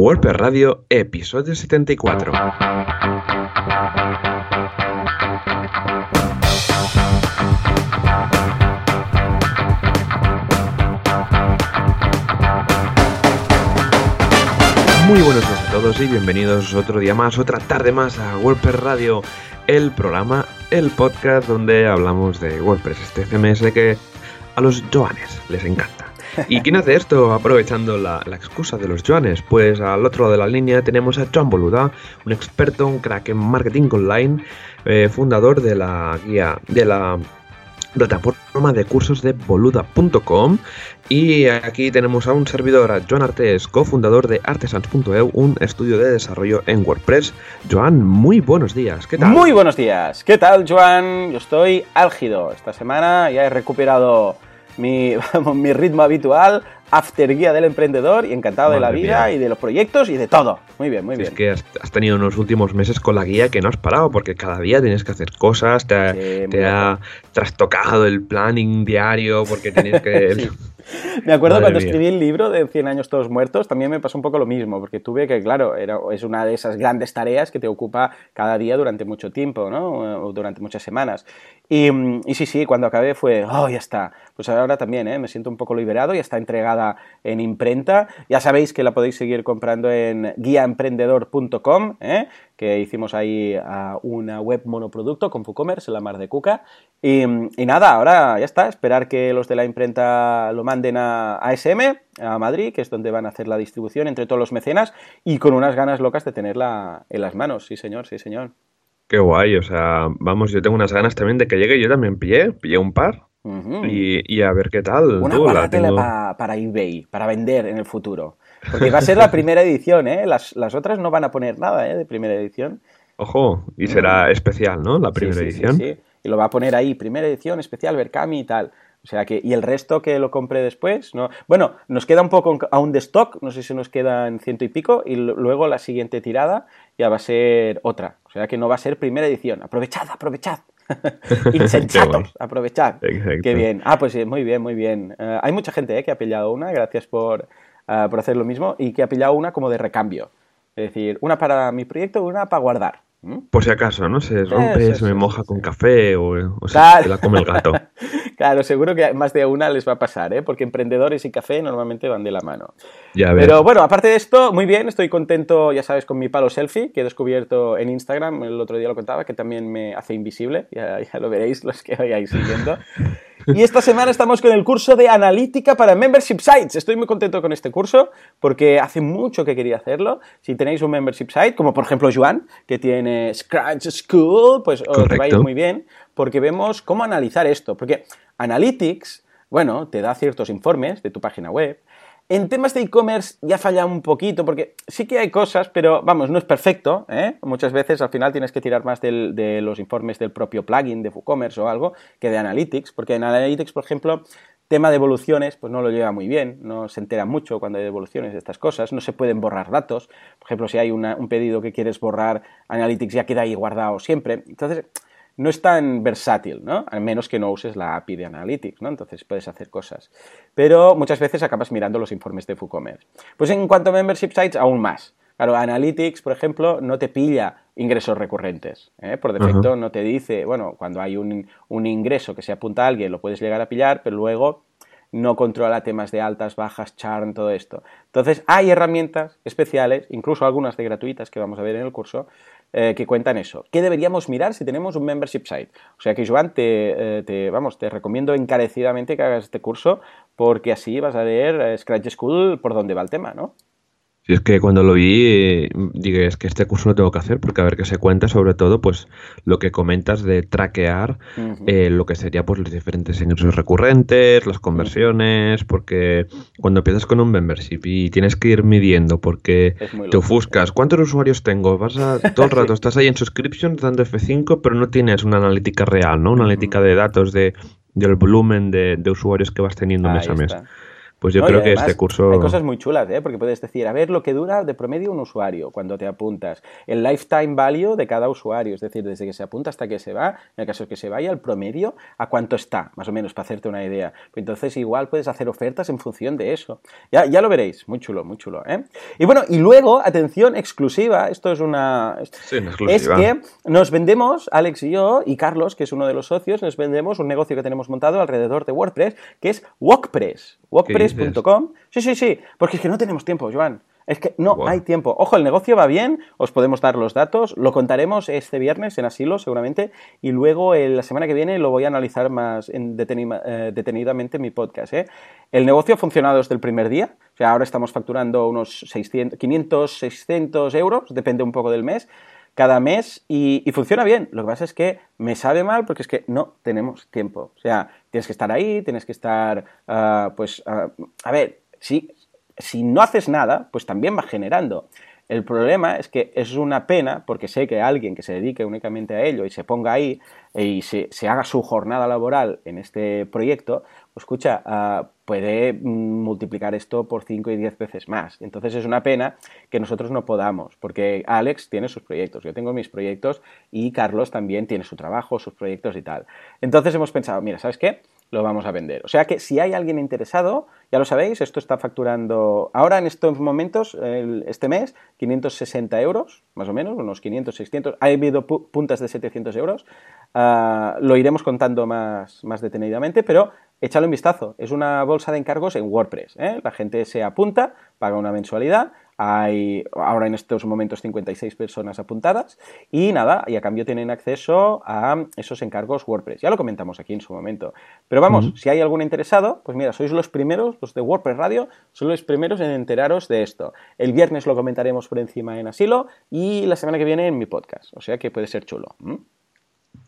WordPress Radio, episodio 74. Muy buenos días a todos y bienvenidos otro día más, otra tarde más a WordPress Radio, el programa, el podcast donde hablamos de WordPress, este CMS que a los Joanes les encanta. ¿Y quién hace esto aprovechando la, excusa de los Joanes? Pues al otro lado de la línea tenemos a Joan Boluda, un experto, un crack en marketing online, eh, fundador de la guía de la plataforma de cursos de boluda.com y aquí tenemos a un servidor, a Joan Artes, cofundador de artesans.eu, un estudio de desarrollo en WordPress. Joan, muy buenos días, ¿qué tal? Muy buenos días, ¿qué tal Joan? Yo estoy álgido, esta semana ya he recuperado mi, mi ritmo habitual, after guía del emprendedor y encantado de la vida y de los proyectos y de todo. Muy bien, muy bien. Es que has, tenido unos últimos meses con la guía que no has parado porque cada día tienes que hacer cosas, te, te ha trastocado el planning diario porque tienes que... Me acuerdo cuando escribí el libro de 100 años todos muertos, también me pasó un poco lo mismo, porque tuve que, claro, era, es una de esas grandes tareas que te ocupa cada día durante mucho tiempo, ¿no? O durante muchas semanas. Y, y sí, sí, cuando acabé fue, oh, ya está. Pues ahora también, ¿eh? Me siento un poco liberado, ya está en imprenta. Ya sabéis que la podéis seguir comprando en guiaemprendedor.com, ¿eh? que hicimos ahí una web monoproducto con WooCommerce la mar de Cuca. Y, nada, ahora ya está, esperar que los de la imprenta lo manden a ASM, a Madrid, que es donde van a hacer la distribución entre todos los mecenas, y con unas ganas locas de tenerla en las manos. Sí, señor, sí, señor. Qué guay, o sea, vamos, yo tengo unas ganas también de que llegue, yo también pillé, pillé un par y, a ver qué tal. Una guardatela para eBay, para vender en el futuro. Porque va a ser la primera edición, ¿eh? Las, otras no van a poner nada, ¿eh? De primera edición. Ojo, y será especial, ¿no? La primera edición. Sí, sí, Y lo va a poner ahí, primera edición, especial, Berkami y tal. O sea que, y el resto que lo compre después, ¿no? Bueno, nos queda un poco aún de stock, no sé si nos quedan ciento y pico, y luego la siguiente tirada ya va a ser otra. O sea que no va a ser primera edición. Aprovechad, aprovechad. Insensatos, aprovechad. Qué bien. Ah, pues muy bien, muy bien. Eh, hay mucha gente eh, que ha pillado una, gracias por, eh, por hacer lo mismo, y que ha pillado una como de recambio. Es decir, una para mi proyecto y una para guardar. Por si acaso, ¿no? Se rompe, se me moja con café o, se, la come el gato. claro, seguro que más de una les va a pasar, ¿eh? Porque emprendedores y café normalmente van de la mano. Ya Pero bueno, aparte de esto, muy bien, estoy contento, ya sabes, con mi palo selfie que he descubierto en Instagram, el otro día lo contaba, que también me hace invisible, ya, ya lo veréis los que vayáis siguiendo. Y esta semana estamos con el curso de analítica para membership sites. Estoy muy contento con este curso porque hace mucho que quería hacerlo. Si tenéis un membership site, como por ejemplo Joan, que tiene Scratch School, pues os va a ir muy bien porque vemos cómo analizar esto. Porque Analytics, bueno, te da ciertos informes de tu página web, en temas de e-commerce ya falla un poquito, porque sí que hay cosas, pero vamos, no es perfecto. ¿eh? Muchas veces al final tienes que tirar más de los informes del propio plugin de WooCommerce o algo que de Analytics, porque en Analytics, por ejemplo, tema de evoluciones, pues no lo lleva muy bien, no se entera mucho cuando hay devoluciones de estas cosas, no se pueden borrar datos. Por ejemplo, si hay un pedido que quieres borrar, Analytics ya queda ahí guardado siempre. Entonces, no es tan versátil, ¿no? Al menos que no uses la API de Analytics, ¿no? Entonces puedes hacer cosas. Pero muchas veces acabas mirando los informes de WooCommerce. Pues en cuanto a Membership Sites, aún más. Claro, Analytics, por ejemplo, no te pilla ingresos recurrentes. ¿eh? Por defecto no te dice, bueno, cuando hay un, un ingreso que se apunta a alguien, lo puedes llegar a pillar, pero luego no controla temas de altas, bajas, churn, todo esto. Entonces, hay herramientas especiales, incluso algunas de gratuitas que vamos a ver en el curso, eh, que cuentan eso. ¿Qué deberíamos mirar si tenemos un membership site? O sea que, Joan, te, eh, vamos, te recomiendo encarecidamente que hagas este curso porque así vas a ver eh, Scratch School por dónde va el tema, ¿no? Y es que cuando lo vi, eh, dije, es que este curso lo tengo que hacer porque a ver qué se cuenta, sobre todo, pues lo que comentas de traquear eh, lo que sería pues los diferentes ingresos recurrentes, las conversiones, porque cuando empiezas con un membership y tienes que ir midiendo porque te ofuscas, ¿cuántos usuarios tengo? Vas a, todo el rato estás ahí en subscriptions dando F5, pero no tienes una analítica real, ¿no? Una analítica de datos de, del volumen de, usuarios que vas teniendo mes a mes. Pues yo creo que este curso... Hay cosas muy chulas, ¿eh? porque puedes decir, a ver lo que dura de promedio un usuario cuando te apuntas, el lifetime value de cada usuario, es decir, desde que se apunta hasta que se va, en el caso de que se vaya, el promedio, a cuánto está, más o menos, para hacerte una idea. Entonces igual puedes hacer ofertas en función de eso. Ya, ya lo veréis, muy chulo, muy chulo. ¿eh? Y bueno, y luego, atención, exclusiva, esto es una... Sí, una exclusiva. Es que nos vendemos, Alex y yo, y Carlos, que es uno de los socios, nos vendemos un negocio que tenemos montado alrededor de WordPress, que es WordPress. Sí, sí, sí, porque es que no tenemos tiempo, Joan. Es que no hay tiempo. Ojo, el negocio va bien, os podemos dar los datos, lo contaremos este viernes en Asilo seguramente y luego la semana que viene lo voy a analizar más en eh, detenidamente en mi podcast. ¿eh? El negocio ha funcionado desde el primer día, o sea, ahora estamos facturando unos 600, 500, 600 euros, depende un poco del mes cada mes y, funciona bien. Lo que pasa es que me sabe mal porque es que no tenemos tiempo. O sea, tienes que estar ahí, tienes que estar, ah, pues, ah, a ver, si, si no haces nada, pues también va generando. El problema es que es una pena, porque sé que alguien que se dedique únicamente a ello y se ponga ahí y se, se haga su jornada laboral en este proyecto, pues escucha, ah, puede mm, multiplicar esto por 5 y 10 veces más. Entonces es una pena que nosotros no podamos, porque Alex tiene sus proyectos, yo tengo mis proyectos y Carlos también tiene su trabajo, sus proyectos y tal. Entonces hemos pensado, mira, ¿sabes qué? Lo vamos a vender. O sea que si hay alguien interesado, ya lo sabéis, esto está facturando ahora en estos momentos, este mes, 560 euros, más o menos, unos 500, 600. Ha habido puntas de 700 euros. Ah, lo iremos contando más, más detenidamente, pero échale un vistazo. Es una bolsa de encargos en WordPress. ¿eh? La gente se apunta, paga una mensualidad. Hay ahora en estos momentos 56 personas apuntadas y nada, y a cambio tienen acceso a esos encargos WordPress. Ya lo comentamos aquí en su momento. Pero vamos, si hay algún interesado, pues mira, sois los primeros, los de WordPress Radio, son los primeros en enteraros de esto. El viernes lo comentaremos por encima en Asilo y la semana que viene en mi podcast. O sea que puede ser chulo.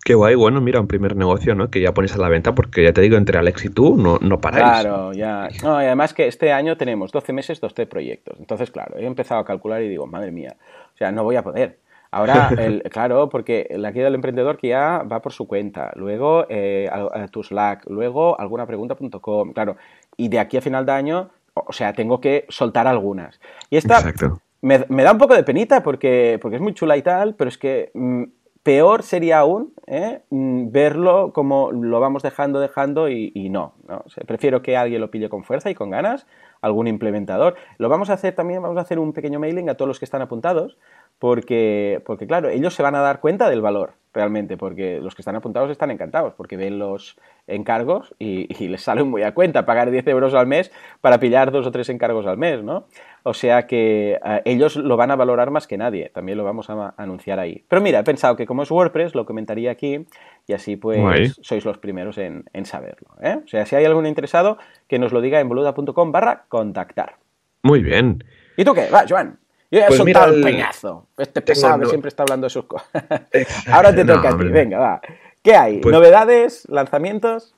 Qué guay, bueno, mira, un primer negocio, ¿no? Que ya pones a la venta, porque ya te digo, entre Alex y tú no, no paráis. Claro, ya. No, y además que este año tenemos 12 meses, 12 proyectos. Entonces, claro, he empezado a calcular y digo, madre mía, o sea, no voy a poder. Ahora, el, claro, porque la guía del emprendedor que ya va por su cuenta, luego eh, a, tu Slack, luego algunapregunta.com, claro, y de aquí a final de año, o sea, tengo que soltar algunas. Y esta me, me, da un poco de penita porque, porque es muy chula y tal, pero es que mm, Peor sería aún ¿eh? mm, verlo como lo vamos dejando, dejando y, no. ¿no? prefiero que alguien lo pille con fuerza y con ganas, algún implementador. Lo vamos a hacer también, vamos a hacer un pequeño mailing a todos los que están apuntados, porque, porque claro, ellos se van a dar cuenta del valor realmente, porque los que están apuntados están encantados, porque ven los encargos y, les sale muy a cuenta pagar 10 euros al mes para pillar dos o tres encargos al mes, ¿no? O sea que eh, ellos lo van a valorar más que nadie, también lo vamos a anunciar ahí. Pero mira, he pensado que como es WordPress, lo comentaría aquí y así pues sois los primeros en, saberlo. ¿eh? O sea, si hay algún interesado, que nos lo diga en boluda.com barra contactar. Muy bien. ¿Y tú qué? Va, Joan. Yo ya he pues soltado el peñazo. Este pesado que siempre está hablando de sus cosas. Ahora te toca a ti, venga, va. ¿Qué hay? Pues ¿Novedades? ¿Lanzamientos?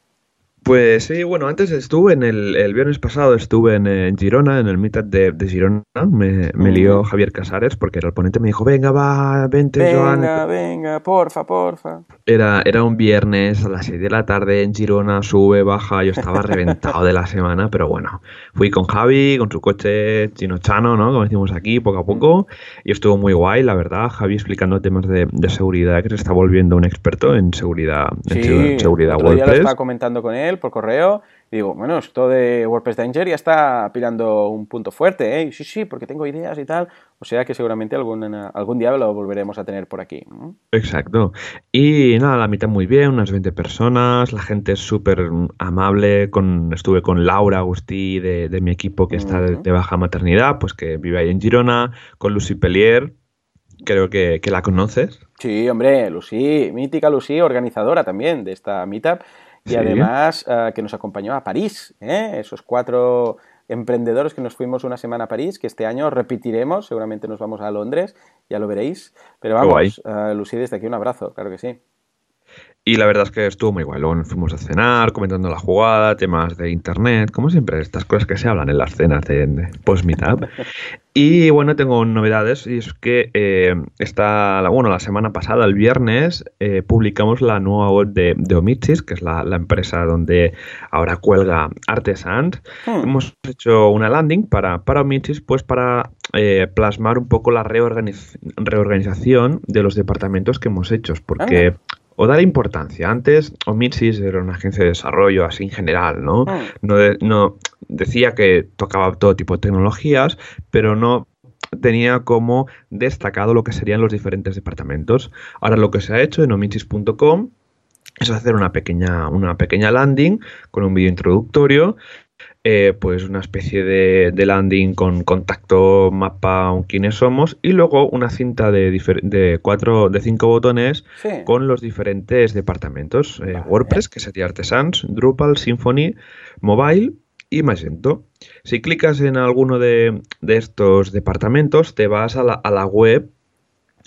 Pues sí, bueno, antes estuve en el, el viernes pasado, estuve en, Girona, en el meetup de, de Girona. Me, me lió Javier Casares porque el ponente me dijo, venga, va, vente, venga, Joan. Venga, venga, porfa, porfa. Era, era un viernes a las 6 de la tarde en Girona, sube, baja, yo estaba reventado de la semana, pero bueno, fui con Javi, con su coche chino-chano, ¿no? Como decimos aquí, poco a poco, y estuvo muy guay, la verdad, Javi explicando temas de, de seguridad, que se está volviendo un experto en seguridad, en seguridad WordPress. Lo estaba comentando con él por correo y digo, bueno, esto de WordPress Danger ya está pilando un punto fuerte, ¿eh? Sí, sí, porque tengo ideas y tal. O sea que seguramente algún, algún día lo volveremos a tener por aquí. Exacto. Y nada, la mitad muy bien, unas 20 personas, la gente es súper amable. Con, estuve con Laura Agustí de, mi equipo que está de, baja maternidad, pues que vive ahí en Girona, con Lucy Pellier, creo que, que, la conoces. Sí, hombre, Lucy, mítica Lucy, organizadora también de esta meetup y además eh, que nos acompañó a París, ¿eh? esos cuatro emprendedores que nos fuimos una semana a París, que este año repetiremos, seguramente nos vamos a Londres, ya lo veréis. Pero vamos, uh, Lucy, desde aquí un abrazo, claro que sí. Y la verdad es que estuvo muy guay. Luego nos fuimos a cenar, comentando la jugada, temas de internet, como siempre, estas cosas que se hablan en las cenas de, post-meetup. y bueno, tengo novedades y es que eh, está, bueno, la semana pasada, el viernes, eh, publicamos la nueva web de, de Omichis, que es la, empresa donde ahora cuelga Artesans. Hmm. Hemos hecho una landing para, para Omichis, pues para eh, plasmar un poco la reorganización de los departamentos que hemos hecho, porque o dar importancia. Antes, Omitsis era una agencia de desarrollo así en general, ¿no? Ah. No, no decía que tocaba todo tipo de tecnologías, pero no tenía como destacado lo que serían los diferentes departamentos. Ahora lo que se ha hecho en omitsis.com es hacer una pequeña, una pequeña landing con un vídeo introductorio eh, pues una especie de, landing con contacto, mapa, quiénes somos y luego una cinta de, de cuatro, de cinco botones con los diferentes departamentos. Eh, WordPress, que sería Artesans, Drupal, Symfony, Mobile y Magento. Si clicas en alguno de, estos departamentos, te vas a la, a la web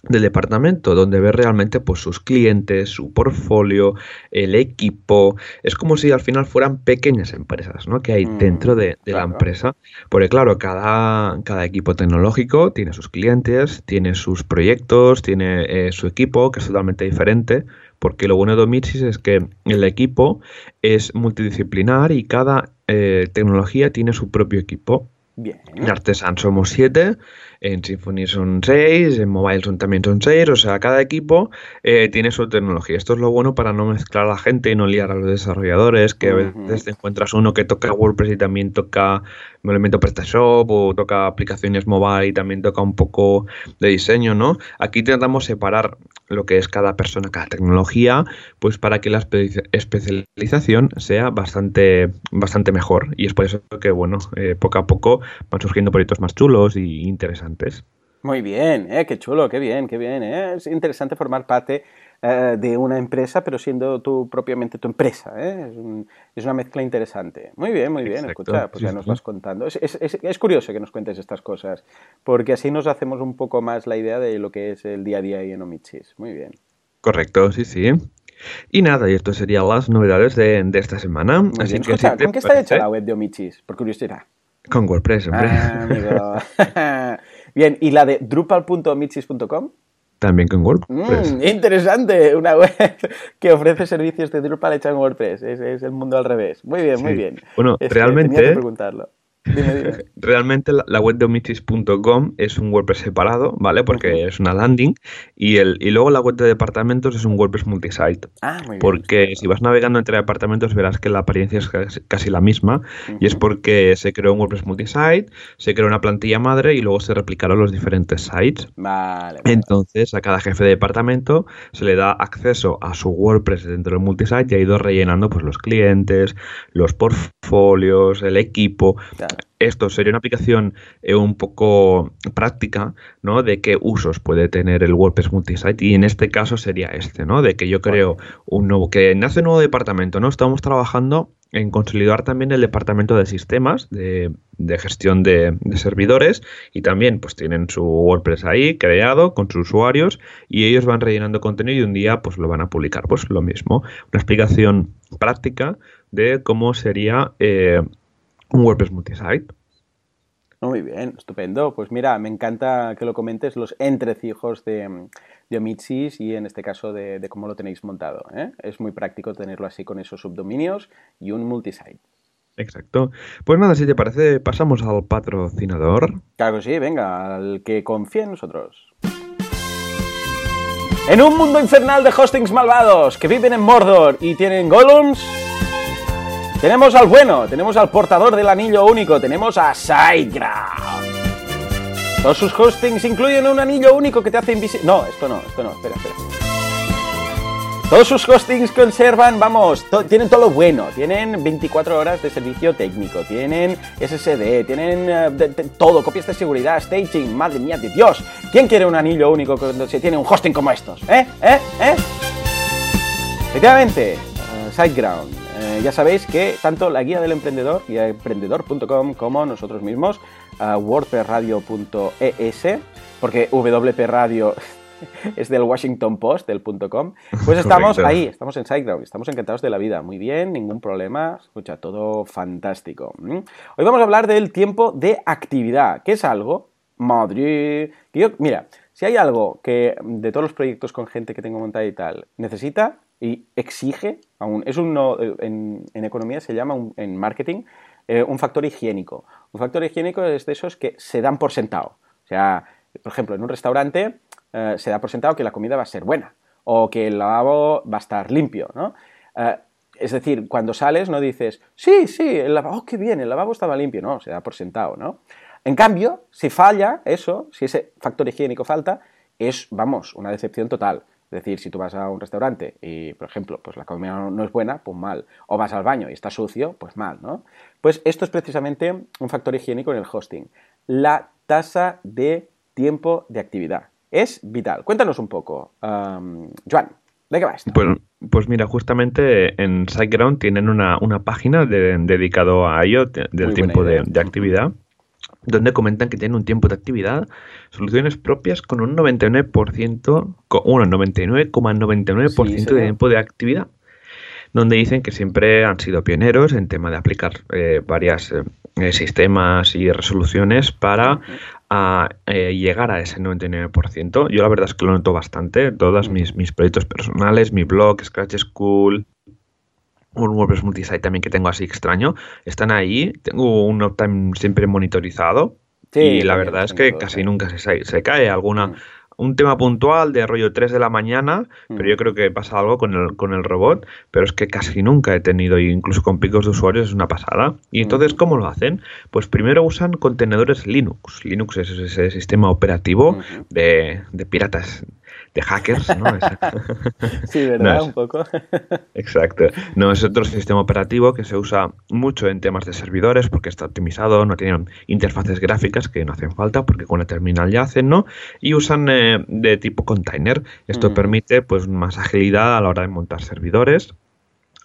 del departamento, donde ves realmente pues, sus clientes, su portfolio, el equipo. Es como si al final fueran pequeñas empresas ¿no? que hay mm, dentro de, la empresa. Porque claro, cada, cada, equipo tecnológico tiene sus clientes, tiene sus proyectos, tiene eh, su equipo, que es totalmente diferente. Porque lo bueno de Omitsis es que el equipo es multidisciplinar y cada eh, tecnología tiene su propio equipo. Bien. En Artesan somos siete en Symfony son 6, en Mobile son, también son 6, o sea, cada equipo eh, tiene su tecnología. Esto es lo bueno para no mezclar a la gente y no liar a los desarrolladores, que a veces te encuentras uno que toca WordPress y también toca un elemento PrestaShop o toca aplicaciones mobile y también toca un poco de diseño, ¿no? Aquí tratamos separar lo que es cada persona, cada tecnología, pues para que la especialización sea bastante, bastante mejor. Y es por eso que, bueno, eh, poco a poco van surgiendo proyectos más chulos y interesantes. Muy bien, eh, qué chulo, qué bien, qué bien. Eh. Es interesante formar parte eh, de una empresa, pero siendo tú propiamente tu empresa. ¿eh? Es, una mezcla interesante. Muy bien, muy bien. Escucha, pues ya nos vas contando. Es, es, curioso que nos cuentes estas cosas, porque así nos hacemos un poco más la idea de lo que es el día a día en Omichis. Muy bien. Correcto, sí, sí. Y nada, y esto serían las novedades de, esta semana. Así que ¿Con qué está hecha la web de Omichis? Por curiosidad. Con WordPress, hombre. Ah, bien, ¿y la de drupal.omichis.com? También con WordPress. Mm, interesante, una web que ofrece servicios de Drupal hecha en WordPress. Es, el mundo al revés. Muy bien, muy bien. Bueno, realmente. preguntarlo. Realmente la, web de omitis.com es un WordPress separado, ¿vale? Porque es una landing. Y, el, y luego la web de departamentos es un WordPress multisite. Ah, muy bien. Porque si vas navegando entre departamentos verás que la apariencia es casi la misma. Y es porque se creó un WordPress multisite, se creó una plantilla madre y luego se replicaron los diferentes sites. Vale, Entonces a cada jefe de departamento se le da acceso a su WordPress dentro del multisite y ha ido rellenando pues, los clientes, los portfolios, el equipo esto sería una aplicación eh, un poco práctica, ¿no? De qué usos puede tener el WordPress multisite y en este caso sería este, ¿no? De que yo creo un nuevo, que nace un nuevo departamento, ¿no? Estamos trabajando en consolidar también el departamento de sistemas, de, gestión de, servidores y también pues tienen su WordPress ahí creado con sus usuarios y ellos van rellenando contenido y un día pues lo van a publicar. Pues lo mismo, una explicación práctica de cómo sería... Eh, un WordPress multisite. Muy bien, estupendo. Pues mira, me encanta que lo comentes los entrecijos de, de Omitsis y en este caso de, cómo lo tenéis montado. ¿eh? Es muy práctico tenerlo así con esos subdominios y un multisite. Exacto. Pues nada, si te parece, pasamos al patrocinador. Claro que sí, venga, al que confía en nosotros. En un mundo infernal de hostings malvados que viven en Mordor y tienen golems tenemos al bueno, tenemos al portador del anillo único, tenemos a SiteGround. Todos sus hostings incluyen un anillo único que te hace invisible. No, esto no, esto no, espera, espera. Todos sus hostings conservan, vamos, tienen todo lo bueno. Tienen 24 horas de servicio técnico, tienen SSD, tienen eh, todo, copias de seguridad, staging, madre mía de Dios. ¿Quién quiere un anillo único cuando se tiene un hosting como estos? ¿Eh? ¿Eh? ¿Eh? Efectivamente, uh, SiteGround eh, ya sabéis que tanto la guía del emprendedor, guía emprendedor.com, como nosotros mismos, uh, wordpressradio.es, porque WP Radio es del Washington Post, del .com. Pues estamos ahí, estamos en SiteGround, estamos encantados de la vida. Muy bien, ningún problema. Escucha, todo fantástico. Hoy vamos a hablar del tiempo de actividad, que es algo, madre, que yo, mira, si hay algo que de todos los proyectos con gente que tengo montada y tal, necesita y exige, aún, es un, en, en economía se llama, en marketing, eh, un factor higiénico. Un factor higiénico es de esos que se dan por sentado. O sea, por ejemplo, en un restaurante eh, se da por sentado que la comida va a ser buena o que el lavabo va a estar limpio, ¿no? Eh, es decir, cuando sales no dices, sí, sí, el lavabo, oh, qué bien, el lavabo estaba limpio, no, se da por sentado, ¿no? En cambio, si falla eso, si ese factor higiénico falta, es, vamos, una decepción total. Es decir, si tú vas a un restaurante y, por ejemplo, pues la comida no es buena, pues mal. O vas al baño y está sucio, pues mal, ¿no? Pues esto es precisamente un factor higiénico en el hosting. La tasa de tiempo de actividad. Es vital. Cuéntanos un poco, um, Joan, ¿de qué va esto? Pues, pues mira, justamente en SiteGround tienen una, página dedicado a ello, del tiempo de, de actividad donde comentan que tienen un tiempo de actividad, soluciones propias con un 99%, un 99,99% de tiempo de actividad, donde dicen que siempre han sido pioneros en tema de aplicar eh, varios eh, sistemas y resoluciones para eh, llegar a ese 99%. Yo la verdad es que lo noto bastante, todos mis, mis proyectos personales, mi blog, Scratch School, un WordPress multisite también que tengo así extraño, están ahí, tengo un uptime siempre monitorizado y la verdad es que casi nunca se, se cae alguna... Mm. Un tema puntual de rollo 3 de la mañana, pero yo mm. creo que pasa algo con el, con el robot, pero es que casi nunca he tenido, incluso con picos de usuarios, es una pasada. Y entonces, mm. ¿cómo lo hacen? Pues primero usan contenedores Linux. Linux es ese sistema operativo de, de piratas de hackers, ¿no? sí, ¿verdad? Un poco. Exacto. No, es otro sistema operativo que se usa mucho en temas de servidores porque está optimizado, no tiene interfaces gráficas que no hacen falta porque con la terminal ya hacen, ¿no? Y usan eh, de tipo container. Esto mm. permite pues más agilidad a la hora de montar servidores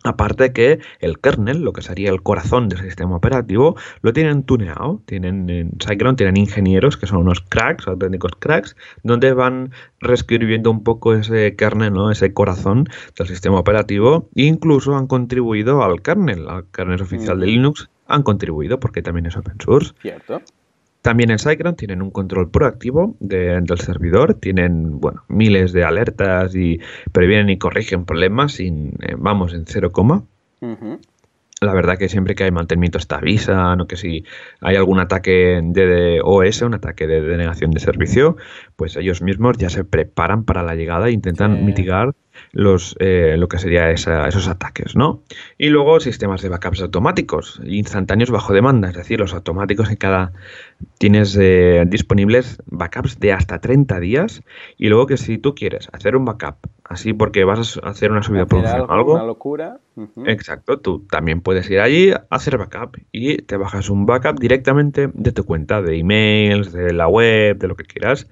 Aparte que el kernel, lo que sería el corazón del sistema operativo, lo tienen tuneado. Tienen en SiteGround tienen ingenieros que son unos cracks, auténticos cracks, donde van reescribiendo un poco ese kernel, ¿no? ese corazón del sistema operativo. E incluso han contribuido al kernel, al kernel oficial de Linux, han contribuido porque también es open source. Cierto. También en SiteGround tienen un control proactivo del servidor, tienen bueno, miles de alertas y previenen y corrigen problemas sin, eh, vamos, en cero coma. La verdad que siempre que hay mantenimiento está avisan o que si hay algún ataque de OS, un ataque de denegación de servicio, pues ellos mismos ya se preparan para la llegada e intentan mitigar los, eh, lo que sería esos ataques, ¿no? Y luego sistemas de backups automáticos, instantáneos bajo demanda, es decir, los automáticos en cada tienes eh, disponibles backups de hasta 30 días y luego que si tú quieres hacer un backup así porque vas a hacer una subida de producción o algo, una locura. Exacto, tú también puedes ir allí a hacer backup y te bajas un backup directamente de tu cuenta de emails, de la web, de lo que quieras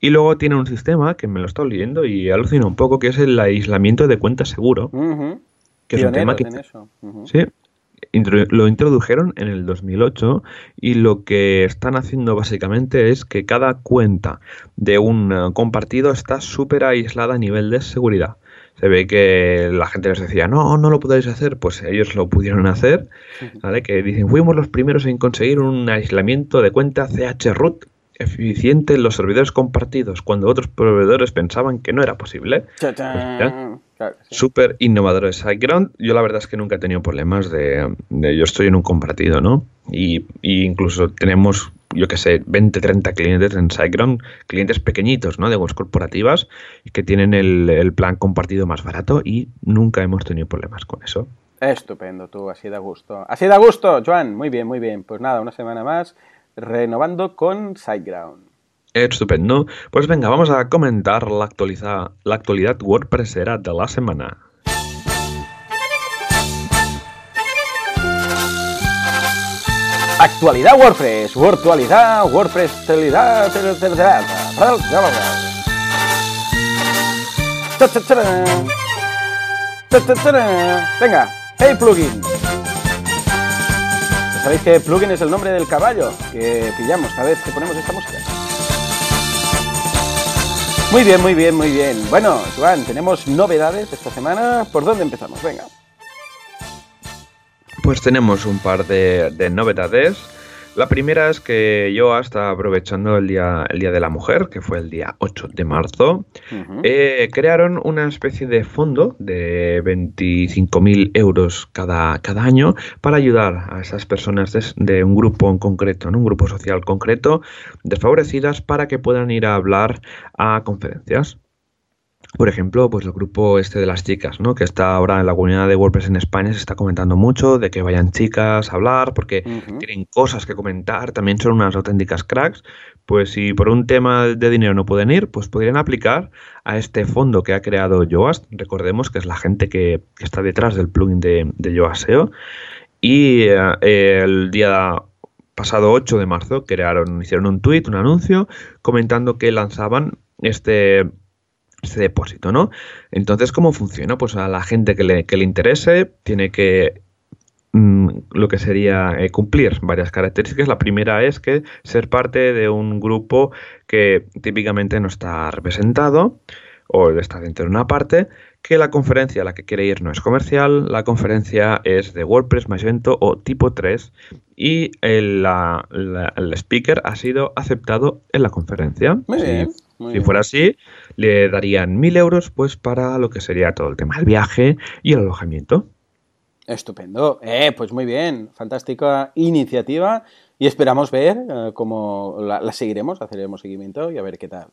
y luego tiene un sistema que me lo estoy leyendo y alucina un poco, que es el aislamiento de cuentas seguro. Que es un tema que... Sí, lo introdujeron en el 2008 y lo que están haciendo básicamente es que cada cuenta de un compartido está súper aislada a nivel de seguridad. Se ve que la gente les decía, no, no lo podéis hacer, pues ellos lo pudieron hacer, ¿vale? Que dicen, fuimos los primeros en conseguir un aislamiento de cuenta CH-root eficiente en los servidores compartidos cuando otros proveedores pensaban que no era posible. Pues Súper innovador SiteGround. Yo la verdad es que nunca he tenido problemas de, yo estoy en un compartido, ¿no? Y, incluso tenemos, yo que sé, 20, 30 clientes en SiteGround, clientes pequeñitos, ¿no? De webs corporativas que tienen el, el plan compartido más barato y nunca hemos tenido problemas con eso. Estupendo, tú, así da gusto. Así da gusto, Joan. Muy bien, muy bien. Pues nada, una semana más renovando con SiteGround. Estupendo. Pues venga, vamos a comentar la, la actualidad WordPressera de la semana. Actualidad WordPress, Actualidad WordPress, Venga, hey plugin. ¿Sabéis que plugin es el nombre del caballo que pillamos cada vez que ponemos esta música? Muy bien, muy bien, muy bien. Bueno, Juan, tenemos novedades esta semana. ¿Por dónde empezamos? Venga. Pues tenemos un par de, novedades. La primera es que yo hasta aprovechando el día, el día de la Mujer, que fue el día 8 de marzo, eh, crearon una especie de fondo de 25.000 euros cada, cada año para ayudar a esas personas de, un grupo en concreto, en un grupo social concreto, desfavorecidas, para que puedan ir a hablar a conferencias por ejemplo, pues el grupo este de las chicas, ¿no? Que está ahora en la comunidad de WordPress en España, se está comentando mucho de que vayan chicas a hablar porque tienen cosas que comentar, también son unas auténticas cracks. Pues si por un tema de dinero no pueden ir, pues podrían aplicar a este fondo que ha creado Yoast. Recordemos que es la gente que, está detrás del plugin de, de Yoast SEO. Y eh, el día pasado 8 de marzo crearon, hicieron un tweet, un anuncio, comentando que lanzaban este este depósito, ¿no? Entonces, ¿cómo funciona? Pues a la gente que le, que le interese tiene que mm, lo que sería eh, cumplir varias características. La primera es que ser parte de un grupo que típicamente no está representado o está dentro de una parte, que la conferencia a la que quiere ir no es comercial, la conferencia es de WordPress, Magento o tipo 3 y el, el speaker ha sido aceptado en la conferencia. Muy bien si fuera así, le darían mil euros pues para lo que sería todo el tema del viaje y el alojamiento. Estupendo. Eh, pues muy bien. Fantástica iniciativa. Y esperamos ver eh, cómo la, seguiremos, haceremos seguimiento y a ver qué tal.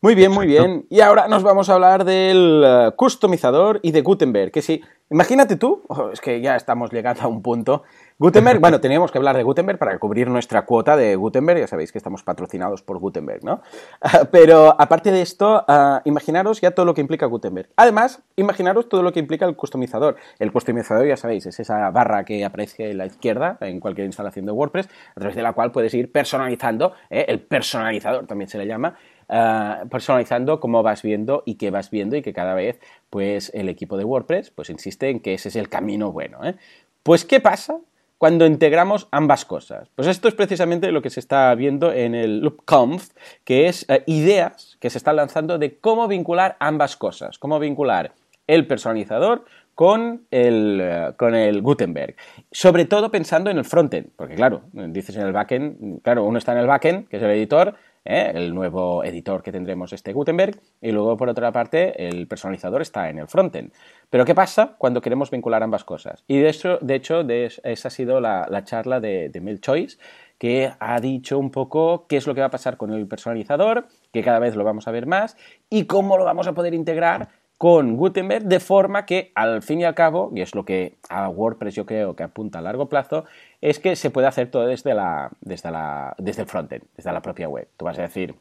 Muy bien, muy bien. Y ahora nos vamos a hablar del uh, customizador y de Gutenberg. Que sí, imagínate tú, oh, es que ya estamos llegando a un punto. Gutenberg, bueno, teníamos que hablar de Gutenberg para cubrir nuestra cuota de Gutenberg. Ya sabéis que estamos patrocinados por Gutenberg, ¿no? pero aparte de esto, uh, imaginaros ya todo lo que implica Gutenberg. Además, imaginaros todo lo que implica el customizador. El customizador, ya sabéis, es esa barra que aparece a la izquierda en cualquier instalación de WordPress, a través de la cual puedes ir personalizando, ¿eh? el personalizador también se le llama, Ah, personalizando cómo vas viendo y qué vas viendo y que cada vez pues el equipo de WordPress pues insiste en que ese es el camino bueno. ¿eh? Pues ¿qué pasa cuando integramos ambas cosas? Pues esto es precisamente lo que se está viendo en el LoopConf, que es eh, ideas que se están lanzando de cómo vincular ambas cosas, cómo vincular el personalizador con el, eh, con el Gutenberg. Sobre todo pensando en el frontend, porque claro, dices en el backend, claro, uno está en el backend, que es el editor, ¿eh? el nuevo editor que tendremos este Gutenberg, y luego por otra parte el personalizador está en el frontend. Pero ¿qué pasa cuando queremos vincular ambas cosas? Y de hecho, de hecho esa ha sido la, charla de, de Choice, que ha dicho un poco qué es lo que va a pasar con el personalizador, que cada vez lo vamos a ver más, y cómo lo vamos a poder integrar con Gutenberg de forma que al fin y al cabo, y es lo que a WordPress yo creo que apunta a largo plazo, es que se puede hacer todo desde, la, desde, la, desde el frontend, desde la propia web. Tú vas a decir,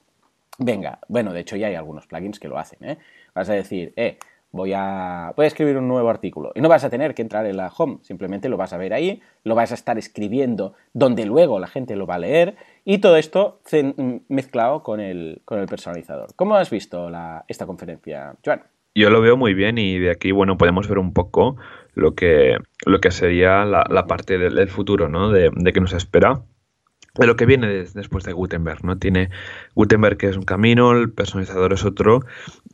venga, bueno, de hecho ya hay algunos plugins que lo hacen, ¿eh? Vas a decir, eh, voy a, voy a escribir un nuevo artículo. Y no vas a tener que entrar en la home, simplemente lo vas a ver ahí, lo vas a estar escribiendo donde luego la gente lo va a leer y todo esto mezclado con el, con el personalizador. ¿Cómo has visto esta conferencia, Joan? Yo lo veo muy bien y de aquí, bueno, podemos ver un poco lo que, lo que sería la, parte del, futuro, ¿no? De, de que nos espera de lo que viene después de Gutenberg, ¿no? Tiene Gutenberg que es un camino, el personalizador es otro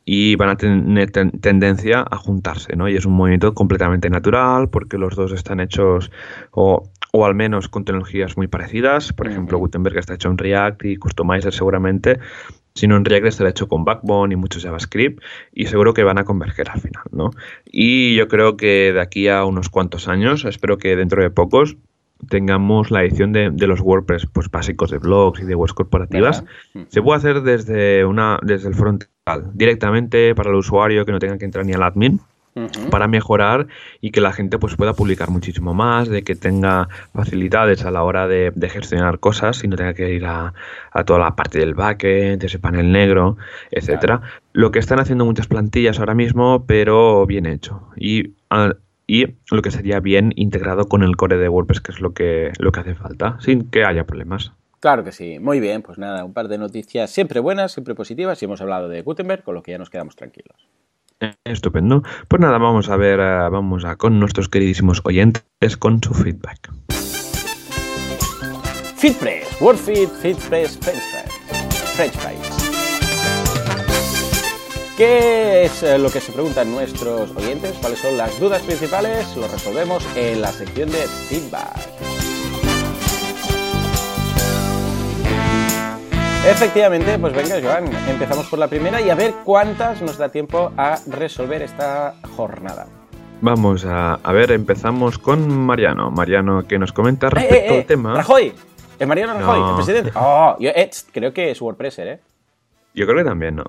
y van a tener tendencia a juntarse, ¿no? Y es un movimiento completamente natural porque los dos están hechos o, o al menos con tecnologías muy parecidas. Por ejemplo, Gutenberg está hecho en React y Customizer seguramente sino en React estará hecho con Backbone y mucho JavaScript y seguro que van a converger al final, ¿no? Y yo creo que de aquí a unos cuantos años, espero que dentro de pocos, tengamos la edición de, los WordPress pues básicos de blogs y de webs corporativas, se puede hacer desde una desde el frontal, directamente para el usuario que no tenga que entrar ni al admin para mejorar y que la gente pues pueda publicar muchísimo más, de que tenga facilidades a la hora de, gestionar cosas y no tenga que ir a, toda la parte del backend, ese panel negro, etcétera. Lo que están haciendo muchas plantillas ahora mismo, pero bien hecho. Y, y lo que sería bien integrado con el core de WordPress, que es lo que, lo que hace falta, sin que haya problemas. Claro que sí, muy bien, pues nada, un par de noticias siempre buenas, siempre positivas y hemos hablado de Gutenberg, con lo que ya nos quedamos tranquilos. Estupendo. Pues nada, vamos a ver, eh, vamos a con nuestros queridísimos oyentes con su feedback. FeedPress, WordFeed, FeedPress, French French Fries. ¿Qué es eh, lo que se preguntan nuestros oyentes? ¿Cuáles son las dudas principales? Lo resolvemos en la sección de feedback. Efectivamente, pues venga, Joan, empezamos por la primera y a ver cuántas nos da tiempo a resolver esta jornada. Vamos a, ver, empezamos con Mariano. Mariano que nos comenta eh, respecto eh, al tema. ¡Rajoy! ¿El Mariano Rajoy, el presidente? Oh, yo, creo que es WordPresser, ¿eh? Yo creo que también, ¿no?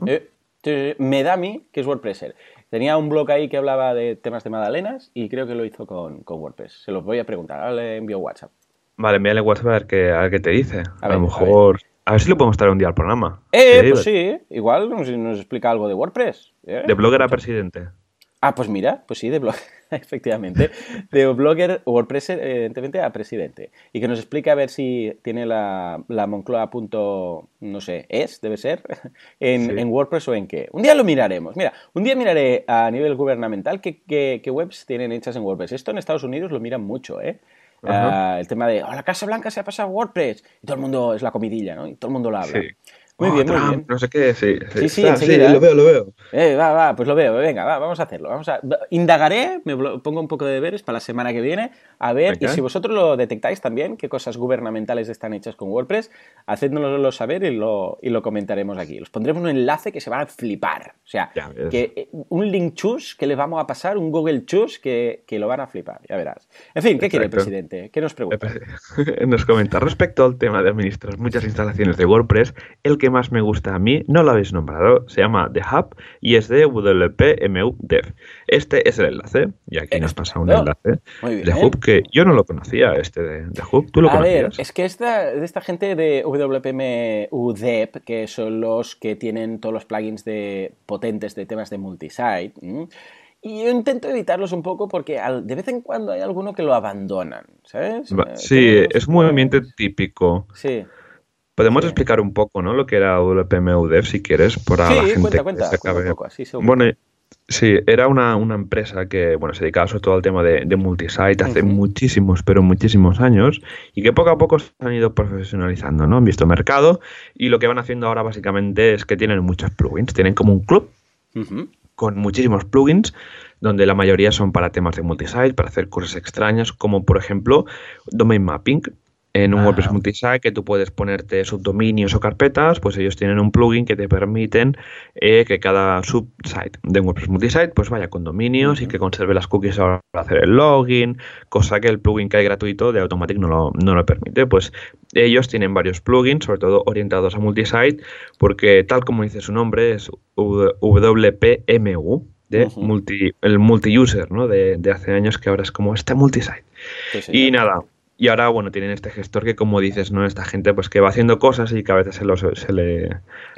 Me da a mí que es WordPresser. Tenía un blog ahí que hablaba de temas de magdalenas y creo que lo hizo con, WordPress. Se lo voy a preguntar, ahora le envío WhatsApp. Vale, envíale WhatsApp a ver qué, a ver qué te dice. A, lo mejor... A ver. si lo podemos traer un día al programa. Eh, pues sí, igual nos, nos explica algo de WordPress. ¿eh? De blogger a presidente. Ah, pues mira, pues sí, de blog, efectivamente, de blogger WordPress, evidentemente, a presidente. Y que nos explique a ver si tiene la, la Moncloa punto, no sé, es, debe ser, en, WordPress o en qué. Un día lo miraremos. Mira, un día miraré a nivel gubernamental qué, qué, webs tienen hechas en WordPress. Esto en Estados Unidos lo miran mucho, ¿eh? Ah, el tema de, oh, la Casa Blanca se ha pasado a WordPress. Y todo el mundo es la comidilla, ¿no? Y todo el mundo lo habla. Muy bien, muy bien. No sé qué, sí. Sí, sí, ah, sí, lo veo, lo veo. Eh, va, va, pues lo veo. Venga, va, vamos a hacerlo. Vamos a... Indagaré, me pongo un poco de deberes para la semana que viene, a ver, y si vosotros lo detectáis también, qué cosas gubernamentales están hechas con WordPress, hacédnoslo saber y lo, y lo comentaremos aquí. Los pondremos un enlace que se va a flipar. O sea, que, eh, un link chus que le vamos a pasar, un Google chus que, que lo van a flipar, ya verás. En fin, ¿qué quiere el presidente? ¿Qué nos pregunta? Nos comenta respecto al tema de administrar muchas instalaciones de WordPress, el que más me gusta a mí, no lo habéis nombrado, se llama The Hub y es de WPMU Dev. Este es el enlace, y aquí nos pasa un enlace de Hub que yo no lo conocía, este de, Hub. ¿Tú lo a ver, es que esta, de esta gente de WPMU Dev, que son los que tienen todos los plugins de, potentes de temas de multisite, y yo intento evitarlos un poco porque de vez en cuando hay alguno que lo abandonan, ¿sabes? Sí, es un movimiento típico. Sí. Podemos explicar un poco, ¿no? Lo que era WPMUDev, si quieres, para sí, la gente cuenta, cuenta, que se Un poco, así, bueno, sí, era una, empresa que, bueno, se dedicaba sobre todo al tema de, multisite hace muchísimos, pero muchísimos años, y que poco a poco se han ido profesionalizando, ¿no? Han visto mercado, y lo que van haciendo ahora básicamente es que tienen muchos plugins, tienen como un club con muchísimos plugins, donde la mayoría son para temas de multisite, para hacer cosas extrañas, como por ejemplo Domain Mapping, en un WordPress multisite que tú puedes ponerte subdominios o carpetas, pues ellos tienen un plugin que te permiten eh, que cada subsite de un WordPress multisite pues vaya con dominios y que conserve las cookies para hacer el login, cosa que el plugin que hay gratuito de Automatic no lo, no lo permite. Pues ellos tienen varios plugins, sobre todo orientados a multisite, porque tal como dice su nombre es WPMU, de multi, el multi-user, ¿no? De, hace años que ahora es como este multisite. y nada, y ahora, bueno, tienen este gestor que, como dices, ¿no? Esta gente pues que va haciendo cosas y que a veces se, los, se le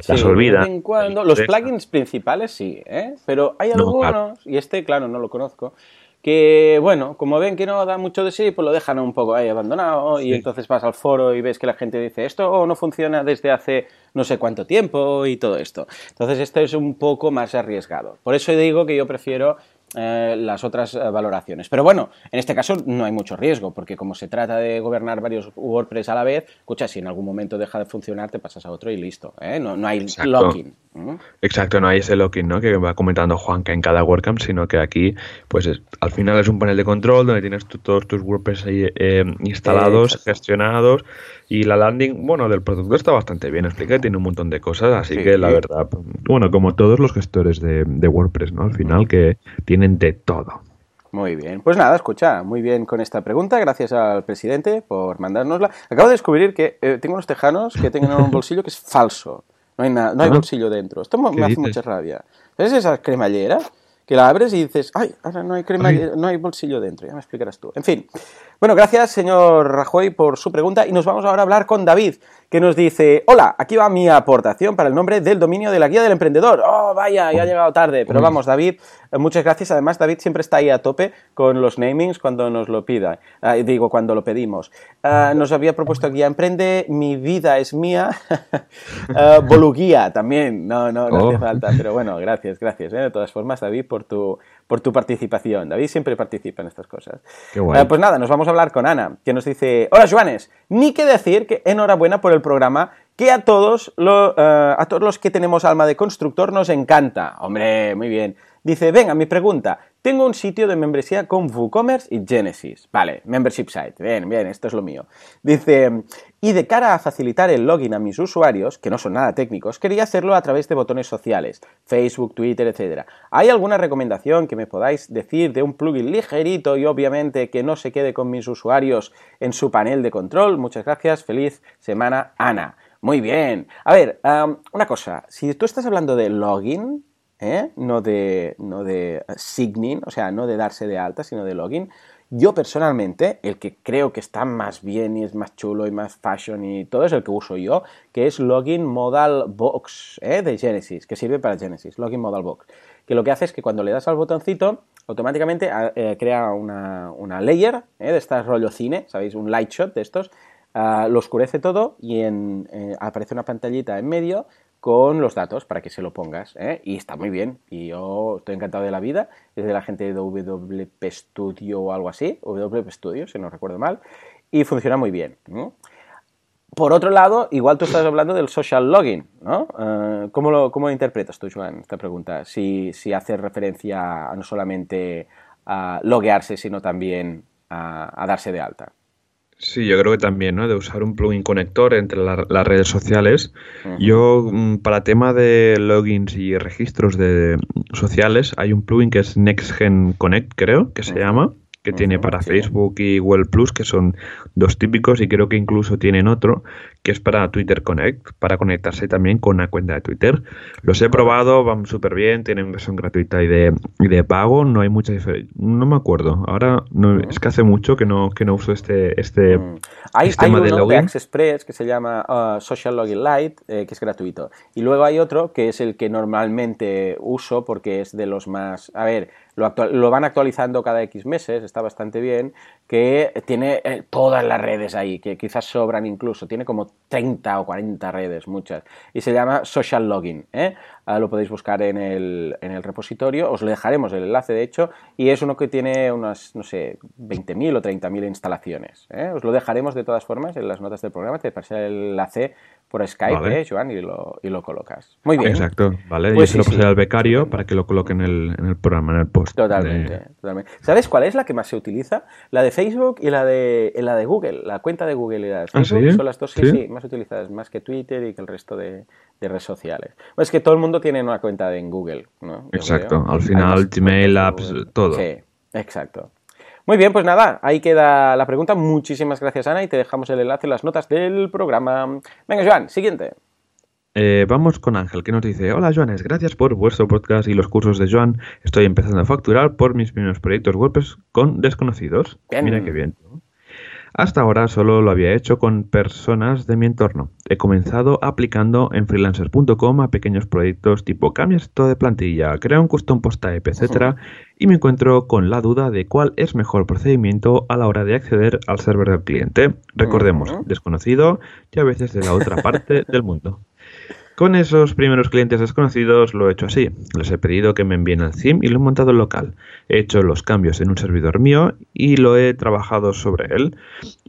las olvida. en cuando. Los plugins principales sí, ¿eh? Pero hay algunos, y este, claro, no lo conozco, que, bueno, como ven que no da mucho de sí, pues lo dejan un poco ahí abandonado y entonces vas al foro y ves que la gente dice esto no funciona desde hace no sé cuánto tiempo y todo esto. Entonces esto es un poco más arriesgado. Por eso digo que yo prefiero eh, las otras eh, valoraciones. Pero bueno, en este caso no hay mucho riesgo, porque como se trata de gobernar varios WordPress a la vez, escucha, si en algún momento deja de funcionar, te pasas a otro y listo. ¿eh? No, no, hay Exacto. locking. Exacto, no hay ese locking ¿no? que va comentando Juanca en cada WordCamp, sino que aquí, pues al final es un panel de control donde tienes todos tus WordPress ahí, instalados, gestionados y la landing, bueno, del producto está bastante bien explicada, tiene un montón de cosas, así que la verdad, bueno, como todos los gestores de, WordPress, ¿no? Al final que tienen de todo. Muy bien. Pues nada, escucha, muy bien con esta pregunta. Gracias al presidente por mandárnosla. Acabo de descubrir que eh, tengo unos tejanos que tienen un bolsillo que es falso. No hay, nada, no hay bolsillo dentro. Esto me hace mucha rabia. ¿Ves esa cremallera? Que la abres y dices, ay, ahora no hay cremallera, no hay bolsillo dentro. Ya me explicarás tú. En fin. Bueno, gracias, señor Rajoy, por su pregunta. Y nos vamos ahora a hablar con David, que nos dice, hola, aquí va mi aportación para el nombre del dominio de la guía del emprendedor. Oh, vaya, ya ha llegado tarde. Pero vamos, David, muchas gracias. Además, David siempre está ahí a tope con los namings cuando nos lo pida. Ah, digo, cuando lo pedimos. Ah, nos había propuesto guía emprende, mi vida es mía. uh, Boluguía también. No, no, no hace oh. falta. Pero bueno, gracias, gracias. ¿eh? De todas formas, David, por tu, por tu participación. David siempre participa en estas cosas. Eh, pues nada, nos vamos a hablar con Ana, que nos dice, hola Joanes, ni que decir que enhorabuena por el programa que a todos, eh, a todos los que tenemos alma de constructor nos encanta. Hombre, muy bien. Dice, venga, mi pregunta. Tengo un sitio de membresía con WooCommerce y Genesis. Vale, membership site. Bien, bien, esto es lo mío. Dice, y de cara a facilitar el login a mis usuarios, que no son nada técnicos, quería hacerlo a través de botones sociales, Facebook, Twitter, etc. ¿Hay alguna recomendación que me podáis decir de un plugin ligerito y obviamente que no se quede con mis usuarios en su panel de control? Muchas gracias. Feliz semana, Ana. Muy bien. A ver, una cosa. Si tú estás hablando de login, ¿eh? no, de, no de signing, o sea, no de darse de alta, sino de login, yo personalmente, el que creo que está más bien y es más chulo y más fashion y todo es el que uso yo, que es Login Modal Box ¿eh? de Genesis, que sirve para Genesis, Login Modal Box. Que lo que hace es que cuando le das al botoncito, automáticamente ah, eh, crea una, una layer de estas rollo cine, ¿sabéis? Un light shot de estos, ah, lo oscurece todo y aparece una pantallita en medio con los datos para que se lo pongas. ¿eh? Y está muy bien. Y yo estoy encantado de la vida. Es de la gente de WP Studio o algo así. WP Studio, si no recuerdo mal. Y funciona muy bien. Por otro lado, igual tú estás hablando del social login, ¿no? Eh, ¿cómo, lo, interpretas tú, Joan, esta pregunta? Si, si hace referencia a no solamente a loguearse, sino también a darse de alta. Sí, yo creo que también, ¿no? De usar un plugin conector entre las redes sociales. Yo, mm, para tema de logins y registros de sociales, hay un plugin que es NextGen Connect, creo, que se llama, que tiene para Facebook y Google Plus, que son dos típicos, y creo que incluso tienen otro, que es para Twitter Connect, para conectarse también con una cuenta de Twitter. Los he probado, van súper bien, tienen versión gratuita y de, de pago, no hay mucha diferencia. No me acuerdo, ahora no, es que hace mucho que no, que no uso este, este hay, sistema de login. de Express que se llama uh, Social Login Lite, eh, que es gratuito. Y luego hay otro que es el que normalmente uso porque es de los más... A ver, lo, van actualizando cada X meses, está bastante bien, que tiene eh, todas las redes ahí, que quizás sobran incluso, tiene como 30 o 40 redes, muchas, y se llama Social Login. ¿eh? Ah, lo podéis buscar en el, en el repositorio, os lo dejaremos el enlace de hecho, y es uno que tiene unas, no sé, 20.000 o 30.000 instalaciones. ¿eh? Os lo dejaremos de todas formas en las notas del programa, te pasaré el enlace por Skype, ¿eh, Joan? Y lo, y lo colocas. Muy bien. Exacto, vale. Pues Yo se lo pasaré al becario para que lo coloque en el, en el programa, en el post. Totalmente, totalmente. ¿Sabes cuál es la que más se utiliza? La de Facebook y la de, la de Google. La cuenta de Google y la de ¿Ah, Facebook son las dos sí, ¿Sí? más utilizadas, más que Twitter y que el resto de, redes sociales. es que todo el mundo tiene una cuenta en Google, ¿no? exacto. Al final, Gmail, apps, todo. Sí, exacto. Muy bien, pues nada, ahí queda la pregunta. Muchísimas gracias, Ana, y te dejamos el enlace en las notas del programa. Venga, Joan, siguiente. Eh, vamos con Ángel, que nos dice: Hola, Joanes, gracias por vuestro podcast y los cursos de Joan. Estoy empezando a facturar por mis primeros proyectos WordPress con desconocidos. Mira qué bien. Hasta ahora solo lo había hecho con personas de mi entorno. He comenzado aplicando en freelancer.com a pequeños proyectos tipo cambia esto de plantilla, crea un custom post type, etc. Y me encuentro con la duda de cuál es mejor procedimiento a la hora de acceder al server del cliente. Recordemos, desconocido y a veces de la otra parte del mundo. Con esos primeros clientes desconocidos lo he hecho así. Les he pedido que me envíen el theme y lo he montado en local. He hecho los cambios en un servidor mío y lo he trabajado sobre él.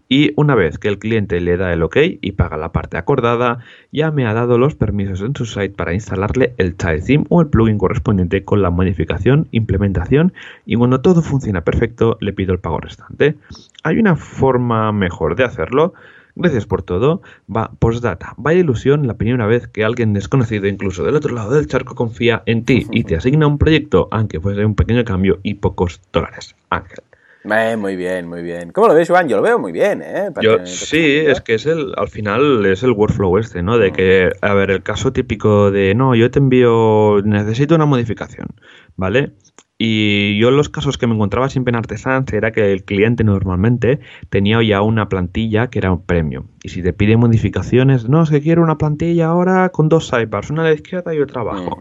Y una vez que el cliente le da el OK y paga la parte acordada, ya me ha dado los permisos en su site para instalarle el child theme o el plugin correspondiente con la modificación, implementación y cuando todo funciona perfecto le pido el pago restante. ¿Hay una forma mejor de hacerlo? Gracias por todo. Va, postdata. Vaya ilusión la primera vez que alguien desconocido, incluso del otro lado del charco, confía en ti y te asigna un proyecto, aunque fuese un pequeño cambio y pocos dólares. Ángel. Eh, muy bien, muy bien. ¿Cómo lo ves, Juan? Yo lo veo muy bien, ¿eh? Yo, sí, es que es el, al final es el workflow este, ¿no? De que, a ver, el caso típico de, no, yo te envío, necesito una modificación, ¿vale? Y yo en los casos que me encontraba siempre en Artesans era que el cliente normalmente tenía ya una plantilla que era un premium. Y si te pide modificaciones, no, es que quiero una plantilla ahora con dos sidebars, una a la izquierda y otra abajo.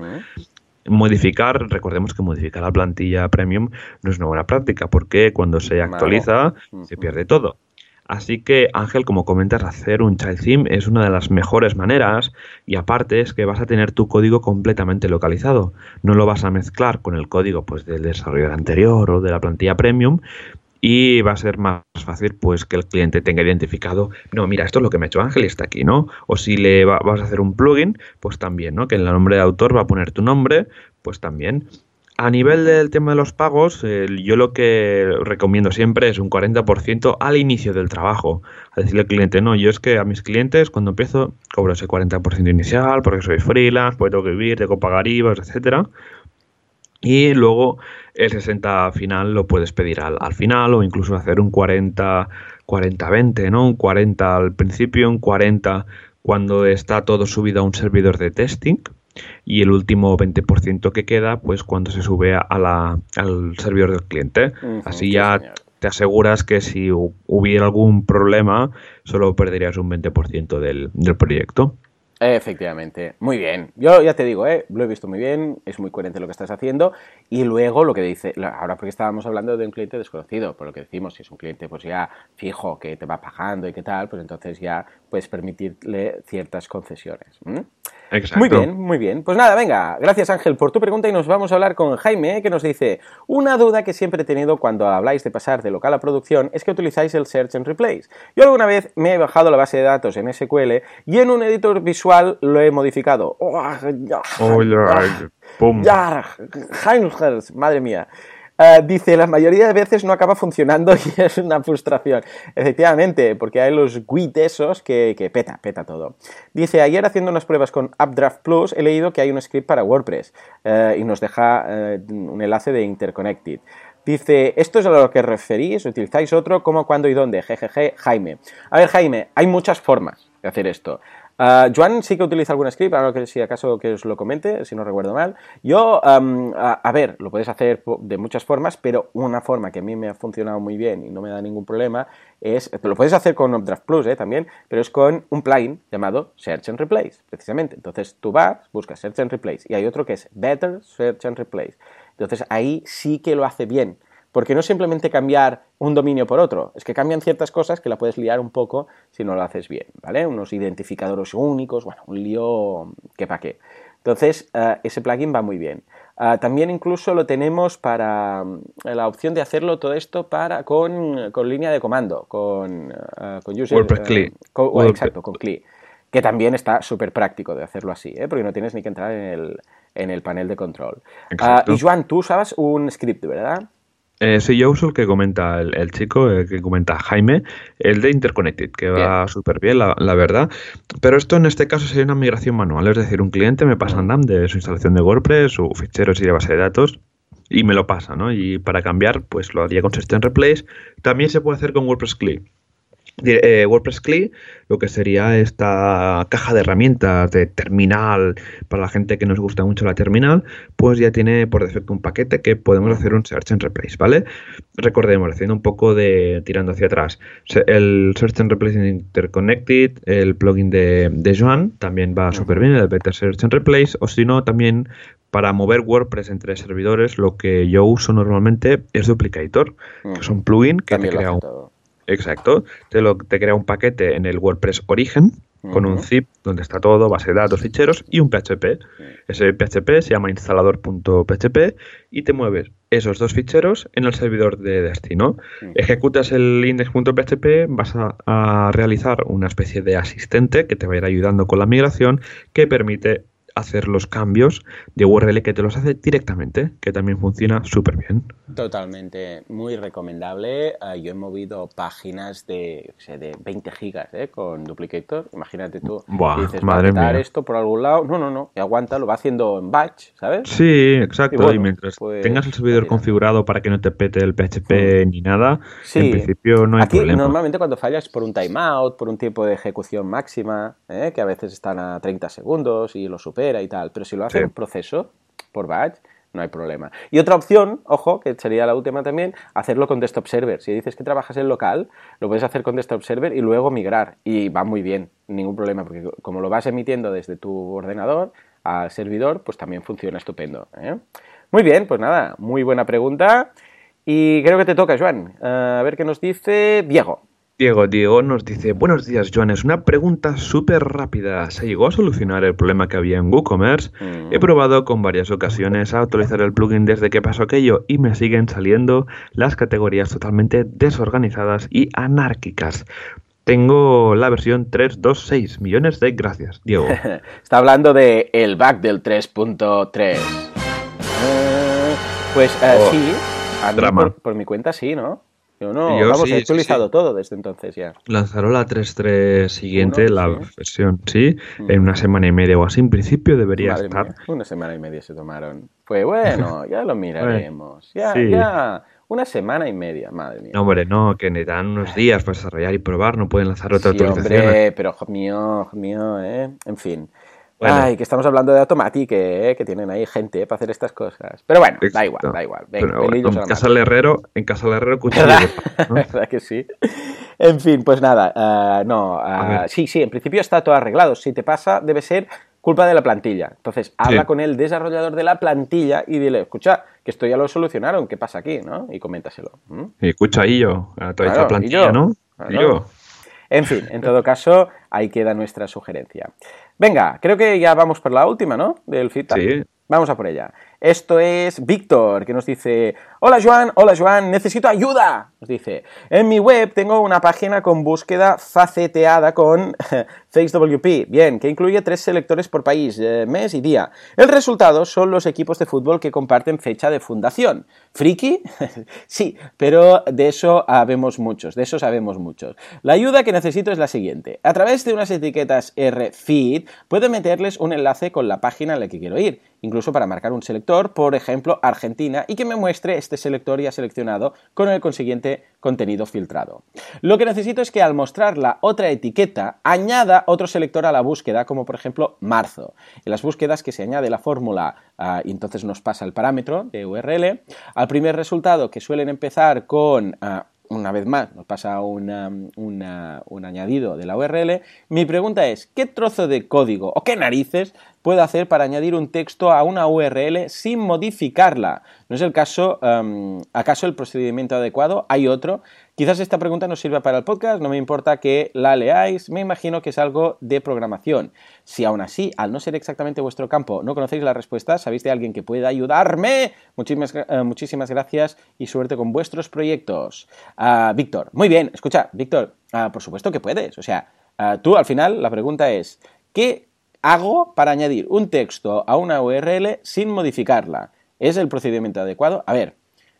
Modificar, recordemos que modificar la plantilla premium no es una buena práctica porque cuando se actualiza se pierde todo. Así que Ángel, como comentas, hacer un child theme es una de las mejores maneras y aparte es que vas a tener tu código completamente localizado. No lo vas a mezclar con el código pues, del desarrollador anterior o de la plantilla premium y va a ser más fácil pues que el cliente tenga identificado, no, mira, esto es lo que me ha hecho Ángel y está aquí, ¿no? O si le vas a hacer un plugin, pues también, ¿no? Que en el nombre de autor va a poner tu nombre, pues también. A nivel del tema de los pagos, yo lo que recomiendo siempre es un 40% al inicio del trabajo. A decirle al cliente, no, yo es que a mis clientes cuando empiezo cobro ese 40% inicial porque soy freelance, porque tengo que vivir, tengo que pagar IVA, etcétera. Y luego el 60 final lo puedes pedir al, al final o incluso hacer un 40 40-20, ¿no? Un 40 al principio, un 40 cuando está todo subido a un servidor de testing y el último 20% que queda, pues cuando se sube a la, al servidor del cliente. Así ya te aseguras que si hubiera algún problema, solo perderías un 20% del, del proyecto. Efectivamente, muy bien. Yo ya te digo, ¿eh? lo he visto muy bien, es muy coherente lo que estás haciendo. Y luego lo que dice, ahora porque estábamos hablando de un cliente desconocido, por lo que decimos, si es un cliente pues ya fijo que te va pagando y qué tal, pues entonces ya puedes permitirle ciertas concesiones. Muy bien, muy bien. Pues nada, venga, gracias Ángel por tu pregunta y nos vamos a hablar con Jaime, que nos dice, una duda que siempre he tenido cuando habláis de pasar de local a producción es que utilizáis el Search and Replace. Yo alguna vez me he bajado la base de datos en SQL y en un editor visual lo he modificado. Oh, ya, madre mía. Eh, dice, la mayoría de veces no acaba funcionando y es una frustración. Efectivamente, porque hay los GUID esos que, peta, peta todo. Dice, ayer haciendo unas pruebas con Updraft Plus he leído que hay un script para WordPress eh, y nos deja eh, un enlace de Interconnected. Dice, ¿esto es a lo que referís? ¿Utilizáis otro? ¿Cómo, cuándo y dónde? Jejeje, Jaime. A ver, Jaime, hay muchas formas de hacer esto. Uh, Joan sí que utiliza algún script, ahora que si acaso que os lo comente, si no recuerdo mal. Yo, a, ver, lo puedes hacer de muchas formas, pero una forma que a mí me ha funcionado muy bien y no me da ningún problema es, lo puedes hacer con Updraft Plus eh, también, pero es con un plugin llamado Search and Replace, precisamente. Entonces tú vas, buscas Search and Replace y hay otro que es Better Search and Replace. Entonces ahí sí que lo hace bien. Porque no simplemente cambiar un dominio por otro, es que cambian ciertas cosas que la puedes liar un poco si no lo haces bien, ¿vale? Unos identificadores únicos, bueno, un lío que pa' qué. Entonces, eh, ese plugin va muy bien. Eh, también incluso lo tenemos para eh, la opción de hacerlo todo esto para con, línea de comando, con, con user, WordPress CLI. exacto, con CLI. Que también está súper práctico de hacerlo así, porque no tienes ni que entrar en el, panel de control. y Juan, tú usabas un script, ¿verdad? Eh, sí, yo uso el que comenta el, chico, el que comenta Jaime, el de Interconnected, que va súper bien, la, verdad. Pero esto en este caso sería una migración manual, es decir, un cliente me pasa NAM de su instalación de WordPress, su ficheros y de base de datos, y me lo pasa, ¿no? Y para cambiar, pues lo haría con System Replace. También se puede hacer con WordPress CLI. Eh, WordPress CLI, lo que sería esta caja de herramientas de terminal para la gente que nos gusta mucho la terminal, pues ya tiene por defecto un paquete que podemos hacer un search and replace, ¿vale? Recordemos, haciendo un poco de tirando hacia atrás, el search and replace interconnected, el plugin de, de Joan también va súper bien, el better search and replace, o si no, también para mover WordPress entre servidores, lo que yo uso normalmente es Duplicator, que es un plugin que te crea un Exacto. Te, lo, te crea un paquete en el WordPress origen con un zip donde está todo, base de datos, ficheros y un PHP. Ese PHP se llama instalador.php y te mueves esos dos ficheros en el servidor de destino. Ejecutas el index.php, vas a, a, realizar una especie de asistente que te va a ir ayudando con la migración que permite hacer los cambios de URL que te los hace directamente, que también funciona súper bien. Totalmente, muy recomendable. Ah, yo he movido páginas de, de 20 gigas ¿eh? con Duplicator. Imagínate tú, dices, madre mía. esto por algún lado. No, no, no, y aguanta, lo va haciendo en batch, ¿sabes? Sí, exacto. Y, mientras pues, tengas el servidor configurado para que no te pete el PHP mm. ni nada, en principio no hay Aquí, problema. Normalmente cuando fallas por un timeout, por un tiempo de ejecución máxima, ¿eh? que a veces están a 30 segundos y lo supera y tal, pero si lo hace en proceso, por batch, no hay problema. Y otra opción, ojo, que sería la última también, hacerlo con Desktop Server. Si dices que trabajas en local, lo puedes hacer con Desktop Server y luego migrar. Y va muy bien, ningún problema, porque como lo vas emitiendo desde tu ordenador al servidor, pues también funciona estupendo. ¿eh? Muy bien, pues nada, muy buena pregunta. Y creo que te toca, Joan. a ver qué nos dice Diego. Diego, Diego nos dice, buenos días, Joanes, una pregunta súper rápida. ¿Se llegó a solucionar el problema que había en WooCommerce? He mm. probado con varias ocasiones a actualizar el plugin desde que pasó aquello y me siguen saliendo las categorías totalmente desorganizadas y anárquicas. Tengo la versión 3.2.6. Millones de gracias, Diego. Está hablando de el bug del 3.3. Eh, pues eh, oh, sí, por mi cuenta sí, ¿no? No, vamos, he actualizado todo desde entonces ya. Lanzaron la 3.3 siguiente, la versión, sí, mm. en una semana y media o así. En principio debería estar. una semana y media se tomaron. Pues bueno, ya lo miraremos. ya, ya. Una semana y media, madre mía. No, hombre, no, que necesitan unos días para desarrollar y probar, no pueden lanzar otra sí, Hombre, pero mío, mío, ¿eh? En fin. Ay, que estamos hablando de Automatic, eh, que tienen ahí gente para hacer estas cosas. Pero bueno, da igual, da igual. en, casa del herrero, en casa del herrero, ¿Verdad? que sí? En fin, pues nada, eh, no, eh, sí, sí, en principio está todo arreglado. Si te pasa, debe ser culpa de la plantilla. Entonces, habla con el desarrollador de la plantilla y dile, escucha, que esto ya lo solucionaron, ¿qué pasa aquí? ¿no? Y coméntaselo. Y escucha ahí yo, a toda esta plantilla, ¿no? Y yo. En fin, en todo caso, ahí queda nuestra sugerencia. Venga, creo que ya vamos por la última, ¿no? Del feedback. Sí. Vamos a por ella. Esto es Víctor, que nos dice, hola Joan, hola Joan, necesito ayuda. Nos dice, en mi web tengo una página con búsqueda faceteada con FaceWP, bien, que incluye tres selectores por país, eh, mes y día. El resultado son los equipos de fútbol que comparten fecha de fundación. ¿Friki? sí, pero de eso sabemos muchos, de eso sabemos muchos. La ayuda que necesito es la siguiente. A través de unas etiquetas RFeed, puedo meterles un enlace con la página a la que quiero ir, incluso para marcar un selector por ejemplo Argentina, y que me muestre este selector ya seleccionado con el consiguiente contenido filtrado. Lo que necesito es que al mostrar la otra etiqueta añada otro selector a la búsqueda, como por ejemplo marzo. En las búsquedas que se añade la fórmula ah, y entonces nos pasa el parámetro de URL, al primer resultado que suelen empezar con ah, una vez más, nos pasa un añadido de la URL. Mi pregunta es, ¿qué trozo de código o qué narices puedo hacer para añadir un texto a una URL sin modificarla? ¿No es el caso, em, acaso el procedimiento adecuado? ¿Hay otro? Quizás esta pregunta no sirva para el podcast, no me importa que la leáis, me imagino que es algo de programación. Si aún así, al no ser exactamente vuestro campo, no conocéis la respuesta, sabéis de alguien que pueda ayudarme, muchísimas, eh, muchísimas gracias y suerte con vuestros proyectos. Ah, Víctor, muy bien, escucha, Víctor, ah, por supuesto que puedes. O sea, ah, tú al final la pregunta es, ¿qué hago para añadir un texto a una URL sin modificarla? ¿Es el procedimiento adecuado? A ver,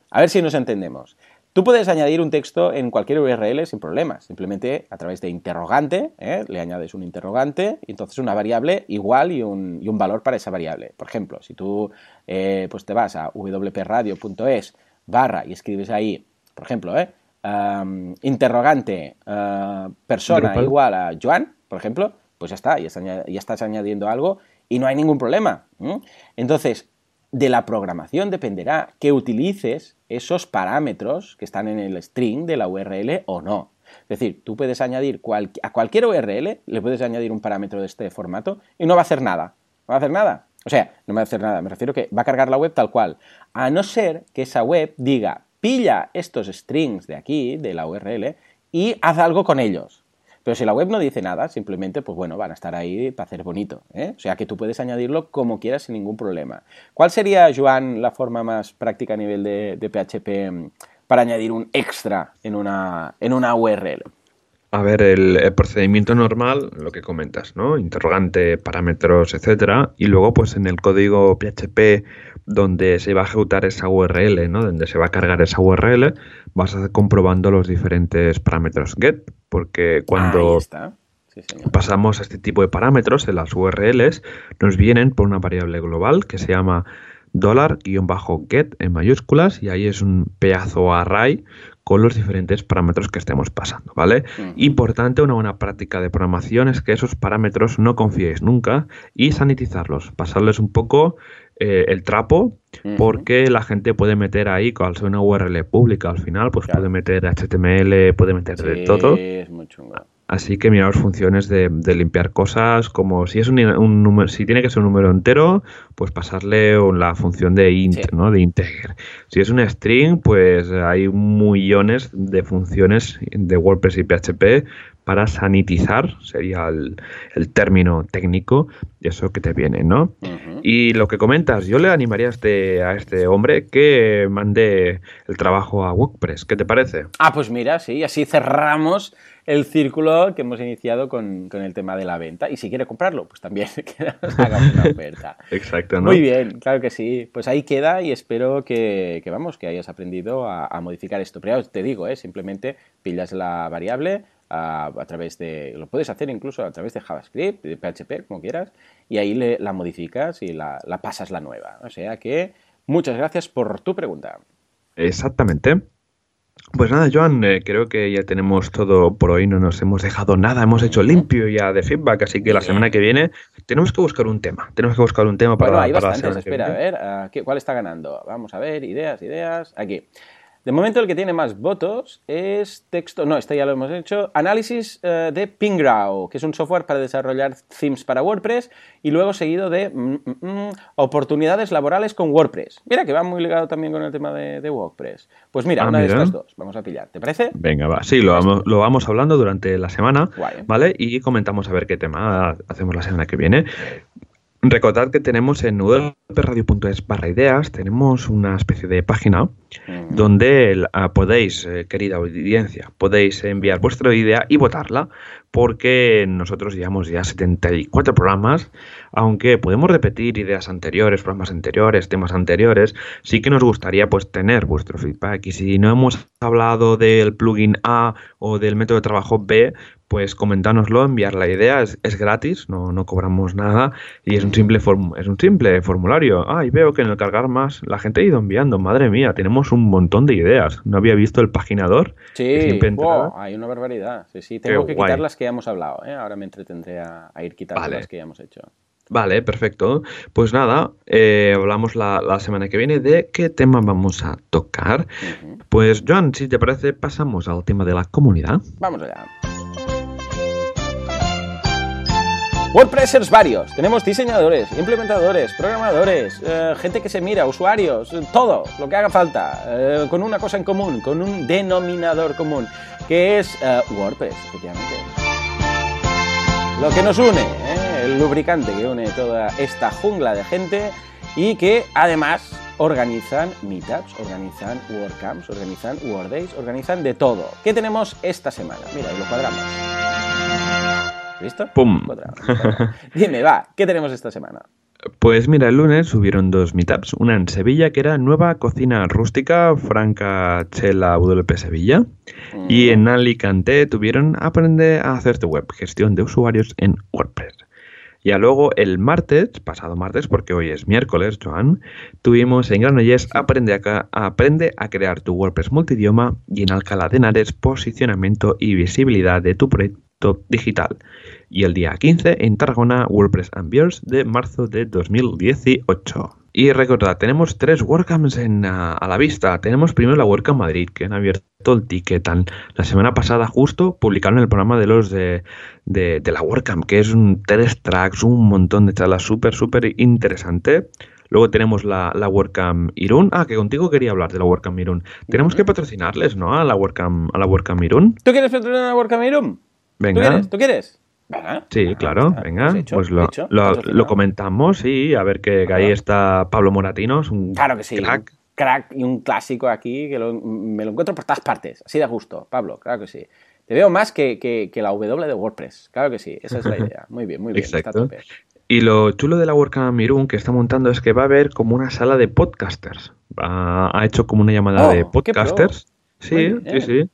a ver si nos entendemos. Tú puedes añadir un texto en cualquier URL sin problemas, simplemente a través de interrogante, ¿eh? le añades un interrogante y entonces una variable igual y un, valor para esa variable. Por ejemplo, si tú eh, pues te vas a wpradio.es barra y escribes ahí, por ejemplo, ¿eh? interrogante persona igual a Joan, por ejemplo, pues ya está, ya, estás añadiendo algo y no hay ningún problema. Entonces, de la programación dependerá que utilices esos parámetros que están en el string de la URL o no. Es decir, tú puedes añadir a cualquier URL, le puedes añadir un parámetro de este formato y no va a hacer nada. No va a hacer nada. O sea, no va a hacer nada, me refiero que va a cargar la web tal cual. A no ser que esa web diga, pilla estos strings de aquí, de la URL, y haz algo con ellos. Pero si la web no dice nada, simplemente, pues bueno, van a estar ahí para hacer bonito. ¿eh? O sea que tú puedes añadirlo como quieras sin ningún problema. ¿Cuál sería, Joan, la forma más práctica a nivel de, PHP mm, para añadir un extra en una, en una URL? A ver, el, procedimiento normal, lo que comentas, ¿no? Interrogante, parámetros, etcétera. Y luego, pues en el código PHP donde se va a ejecutar esa URL, ¿no? Donde se va a cargar esa URL, vas a comprobando los diferentes parámetros get, porque cuando pasamos a este tipo de parámetros en las URLs, nos vienen por una variable global que se llama dólar-get en mayúsculas y ahí es un pedazo array con los diferentes parámetros que estemos pasando, ¿vale? Importante, una buena práctica de programación es que esos parámetros no confiéis nunca y sanitizarlos, pasarles un poco eh, el trapo, porque la gente puede meter ahí, al ser una URL pública al final, pues puede meter HTML, puede meter de todo. Es muy chungo. Así que miraos funciones de, limpiar cosas, como si es un, número, si tiene que ser un número entero, pues pasarle la función de int, ¿no? De integer. Si es un string, pues hay millones de funciones de WordPress y PHP para sanitizar, sería el, término técnico eso que te viene, ¿no? Y lo que comentas, yo le animaría a este, a este hombre que mande el trabajo a WordPress, ¿qué te parece? Ah, pues mira, sí, así cerramos el círculo que hemos iniciado con, el tema de la venta. Y si quiere comprarlo, pues también que haga una oferta. Exacto, ¿no? Muy bien, claro que sí. Pues ahí queda y espero que, vamos, que hayas aprendido a, modificar esto. Pero ya te digo, ¿eh? simplemente pillas la variable, a, través de, lo puedes hacer incluso a través de JavaScript, de PHP, como quieras, y ahí le, la modificas y la, pasas la nueva. O sea que muchas gracias por tu pregunta. Exactamente. Pues nada, Joan, eh, creo que ya tenemos todo por hoy, no nos hemos dejado nada, hemos hecho limpio ya de feedback, así que la semana que viene tenemos que buscar un tema, tenemos que buscar un tema para, bueno, hay para la semana espera, a ver, ¿cuál está ganando? Vamos a ver, ideas, ideas, aquí. De momento el que tiene más votos es texto, no, este ya lo hemos hecho, análisis eh, de Pingrao, que es un software para desarrollar themes para WordPress y luego seguido de mm, mm, mm, oportunidades laborales con WordPress. Mira que va muy ligado también con el tema de, WordPress. Pues mira, ah, una de estas dos, vamos a pillar, ¿te parece? Venga, va, sí, lo vamos, lo vamos hablando durante la semana, ¿vale? Y comentamos a ver qué tema hacemos la semana que viene. Recordad que tenemos en www.radio.es barra ideas, tenemos una especie de página donde ah, podéis, eh, querida audiencia, podéis enviar vuestra idea y votarla, porque nosotros llevamos ya 74 programas, aunque podemos repetir ideas anteriores, programas anteriores, temas anteriores, sí que nos gustaría pues tener vuestro feedback y si no hemos hablado del plugin A o del método de trabajo B, pues comentárnoslo, enviar la idea, es, gratis, no, no, cobramos nada y es un simple es un simple formulario. Ah, y veo que en el cargar más la gente ha ido enviando, madre mía, tenemos un montón de ideas. No había visto el paginador. Sí, hay una barbaridad. Sí, sí, tengo que quitar las que ya hemos hablado, ¿eh? ahora me entretendré a, ir quitando las que ya hemos hecho. Vale, perfecto. Pues nada, eh, hablamos la, semana que viene de qué tema vamos a tocar. Pues Joan, si te parece, pasamos al tema de la comunidad. Vamos allá. WordPressers varios. Tenemos diseñadores, implementadores, programadores, eh, gente que se mira, usuarios, todo lo que haga falta, eh, con una cosa en común, con un denominador común, que es eh, WordPress, efectivamente. Lo que nos une, el lubricante que une toda esta jungla de gente y que además organizan meetups, organizan WordCamps, organizan WordDays, organizan de todo. ¿Qué tenemos esta semana? Mira, y lo cuadramos. ¿Listo? ¡Pum! Dime, va, ¿qué tenemos esta semana? Pues mira, el lunes subieron dos meetups, una en Sevilla que era Nueva Cocina Rústica, Franca Chela WP Sevilla, y en Alicante tuvieron Aprende a hacerte web, gestión de usuarios en WordPress. Ya luego el martes, pasado martes, porque hoy es miércoles, Joan, tuvimos en Granollers Aprende a, Aprende a crear tu WordPress multidioma y en Alcalá de Henares posicionamiento y visibilidad de tu proyecto digital. Y el día 15 en Tarragona, WordPress Ambiers de marzo de 2018. Y recordad, tenemos tres WordCamps en, a, la vista. Tenemos primero la WordCamp Madrid, que han abierto el ticket. La semana pasada justo publicaron el programa de los de, de, la WordCamp, que es un tres tracks, un montón de charlas súper, súper interesante. Luego tenemos la, la WordCamp Irún. Ah, que contigo quería hablar de la WordCamp Irún. Tenemos que patrocinarles, ¿no? A la WordCamp, a la WordCamp Irún. ¿Tú quieres patrocinar a la WordCamp Irún? Venga. ¿Tú quieres? Sí, claro, venga. Pues, lo, comentamos y a ver que, ahí está Pablo Moratino, es un claro que sí, crack. crack y un clásico aquí que me lo encuentro por todas partes, así de gusto, Pablo, claro que sí. Te veo más que, que, la W de WordPress, claro que sí, esa es la idea. Muy bien, muy bien. Exacto. Y lo chulo de la WordCamp Mirun que está montando es que va a haber como una sala de podcasters. ha hecho como una llamada de oh, podcasters. Sí, sí, sí. Eh,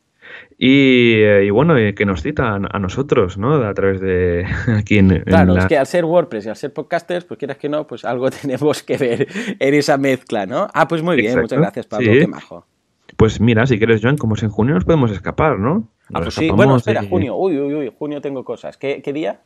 y, bueno, que nos citan a nosotros, ¿no? A través de aquí en, Claro, es que al ser WordPress y al ser podcasters, pues quieras que no, pues algo tenemos que ver en esa mezcla, ¿no? Ah, pues muy bien, muchas gracias, Pablo, qué majo. Pues mira, si quieres, Joan, como es en junio, nos podemos escapar, ¿no? ah, pues sí, bueno, espera, junio, uy, uy, uy, junio tengo cosas. ¿Qué, día?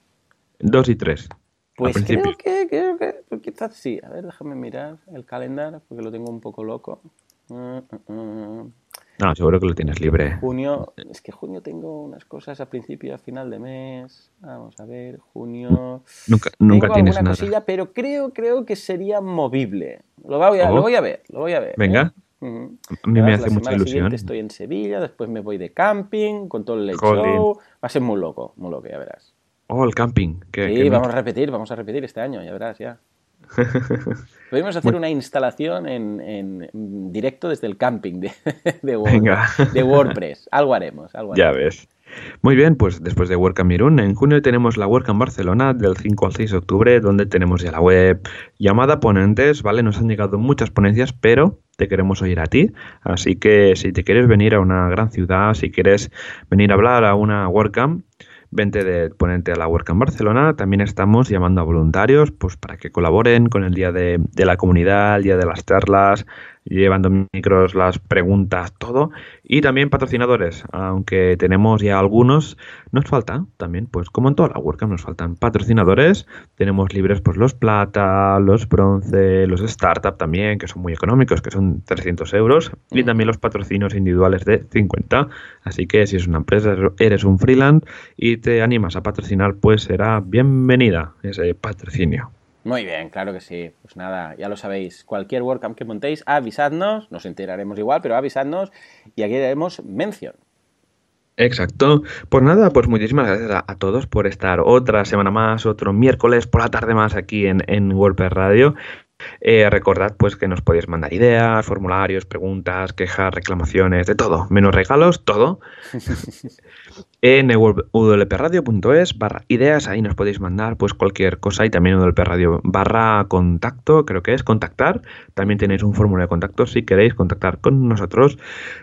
Dos y tres. Pues creo que, creo que, pues quizás sí. A ver, déjame mirar el calendario porque lo tengo un poco loco. Mm, mm. No, seguro que lo tienes libre. Junio, es que junio tengo unas cosas a principio y a final de mes. Vamos a ver, junio. Nunca, nunca tienes nada. Cosilla, pero creo, creo que sería movible. Lo voy a, lo voy a ver, lo voy a ver. Venga. ¿eh? A mí me hace mucha ilusión. Estoy en Sevilla, después me voy de camping con todo el late show. Va a ser muy loco, muy loco, ya verás. Oh, el camping. sí, vamos a repetir, vamos a repetir este año, ya verás, ya. Podemos hacer una instalación en, directo desde el camping de, de, WordPress. Algo haremos, algo Ya ves. Muy bien, pues después de WordCamp Irún, en junio tenemos la WordCamp Barcelona del 5 al 6 de octubre, donde tenemos ya la web llamada Ponentes, ¿vale? Nos han llegado muchas ponencias, pero te queremos oír a ti. Así que si te quieres venir a una gran ciudad, si quieres venir a hablar a una WordCamp, vente de ponente a la WordCamp Barcelona. También estamos llamando a voluntarios pues, para que colaboren con el día de la comunidad, el día de las charlas, llevando micros, las preguntas, todo. Y también patrocinadores, aunque tenemos ya algunos, nos falta también, pues como en toda la WordCamp nos faltan patrocinadores. Tenemos libres pues los plata, los bronce, los startup también, que son muy económicos, que son 300 euros. Y mm. también los patrocinios individuales de 50. Así que si es una empresa, eres un freelance y te animas a patrocinar, pues será bienvenida ese patrocinio. Muy bien, claro que sí. Pues nada, ya lo sabéis. Cualquier WordCamp que montéis, avisadnos, nos enteraremos igual, pero avisadnos y aquí haremos mención. Exacto. Pues nada, pues muchísimas gracias a, todos por estar otra semana más, otro miércoles por la tarde más aquí en, en WordPress Radio. Eh, recordad pues que nos podéis mandar ideas, formularios, preguntas, quejas, reclamaciones, de todo, menos regalos, todo. en www.radio.es barra ideas, ahí nos podéis mandar pues cualquier cosa y también www.radio barra contacto, creo que es contactar. También tenéis un formulario de contacto si queréis contactar con nosotros.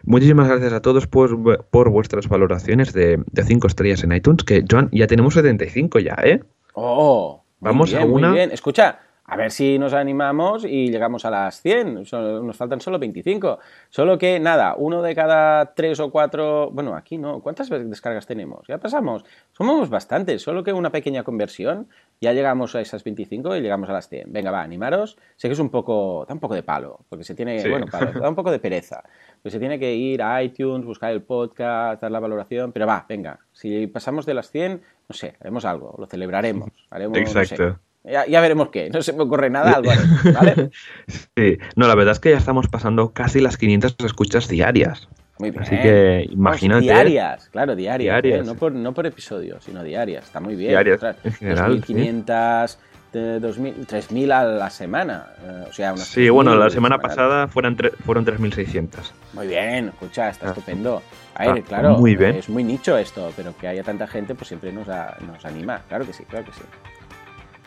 Muchísimas gracias a todos pues, por vuestras valoraciones de 5 estrellas en iTunes, que Joan, ya tenemos 75 ya, ¿eh? Oh, vamos a una... Muy bien. Escucha, a ver si nos animamos y llegamos a las 100. Nos faltan solo 25. Solo que, nada, uno de cada tres o cuatro... Bueno, aquí no. ¿Cuántas descargas tenemos? Ya pasamos. Somos bastantes. Solo que una pequeña conversión. Ya llegamos a esas 25 y llegamos a las 100. Venga, va, animaros. Sé que es un poco... Da un poco de palo. Porque se tiene... Bueno, da un poco de pereza. Pues se tiene que ir a iTunes, buscar el podcast, dar la valoración. Pero va, venga. Si pasamos de las 100, no sé, haremos algo. Lo celebraremos. Haremos, Exacto. Ya, veremos qué. No se me ocurre nada, algo ¿vale? sí, no, la verdad es que ya estamos pasando casi las 500 escuchas diarias. Muy bien. Así que imagínate. diarias, claro, diarias. ¿eh? No, por, no por episodio, sino diarias. Está muy bien. Diarias, en general. 2.500, 3.000 a la semana. Eh, o sea, sí, bueno, la semana pasada fueron, fueron 3.600. Muy bien, escucha, está ah. estupendo. A ver, claro, muy bien. es muy nicho esto, pero que haya tanta gente, pues siempre nos, nos anima. Claro que sí, claro que sí.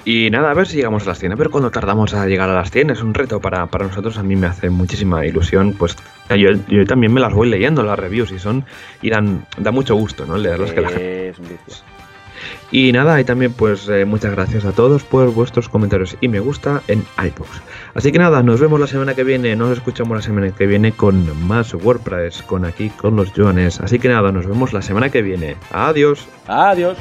Y nada, a ver si llegamos a las 100. A ver cuándo tardamos a llegar a las 100. Es un reto para, nosotros. A mí me hace muchísima ilusión. Pues yo, también me las voy leyendo, las reviews, y son. Y dan, da mucho gusto, ¿no? Leerlas que la gente. Y nada, y también pues eh, muchas gracias a todos por vuestros comentarios y me gusta en iBooks. Así que nada, nos vemos la semana que viene, nos escuchamos la semana que viene con más WordPress, con aquí, con los Joanes. Así que nada, nos vemos la semana que viene. Adiós. Adiós.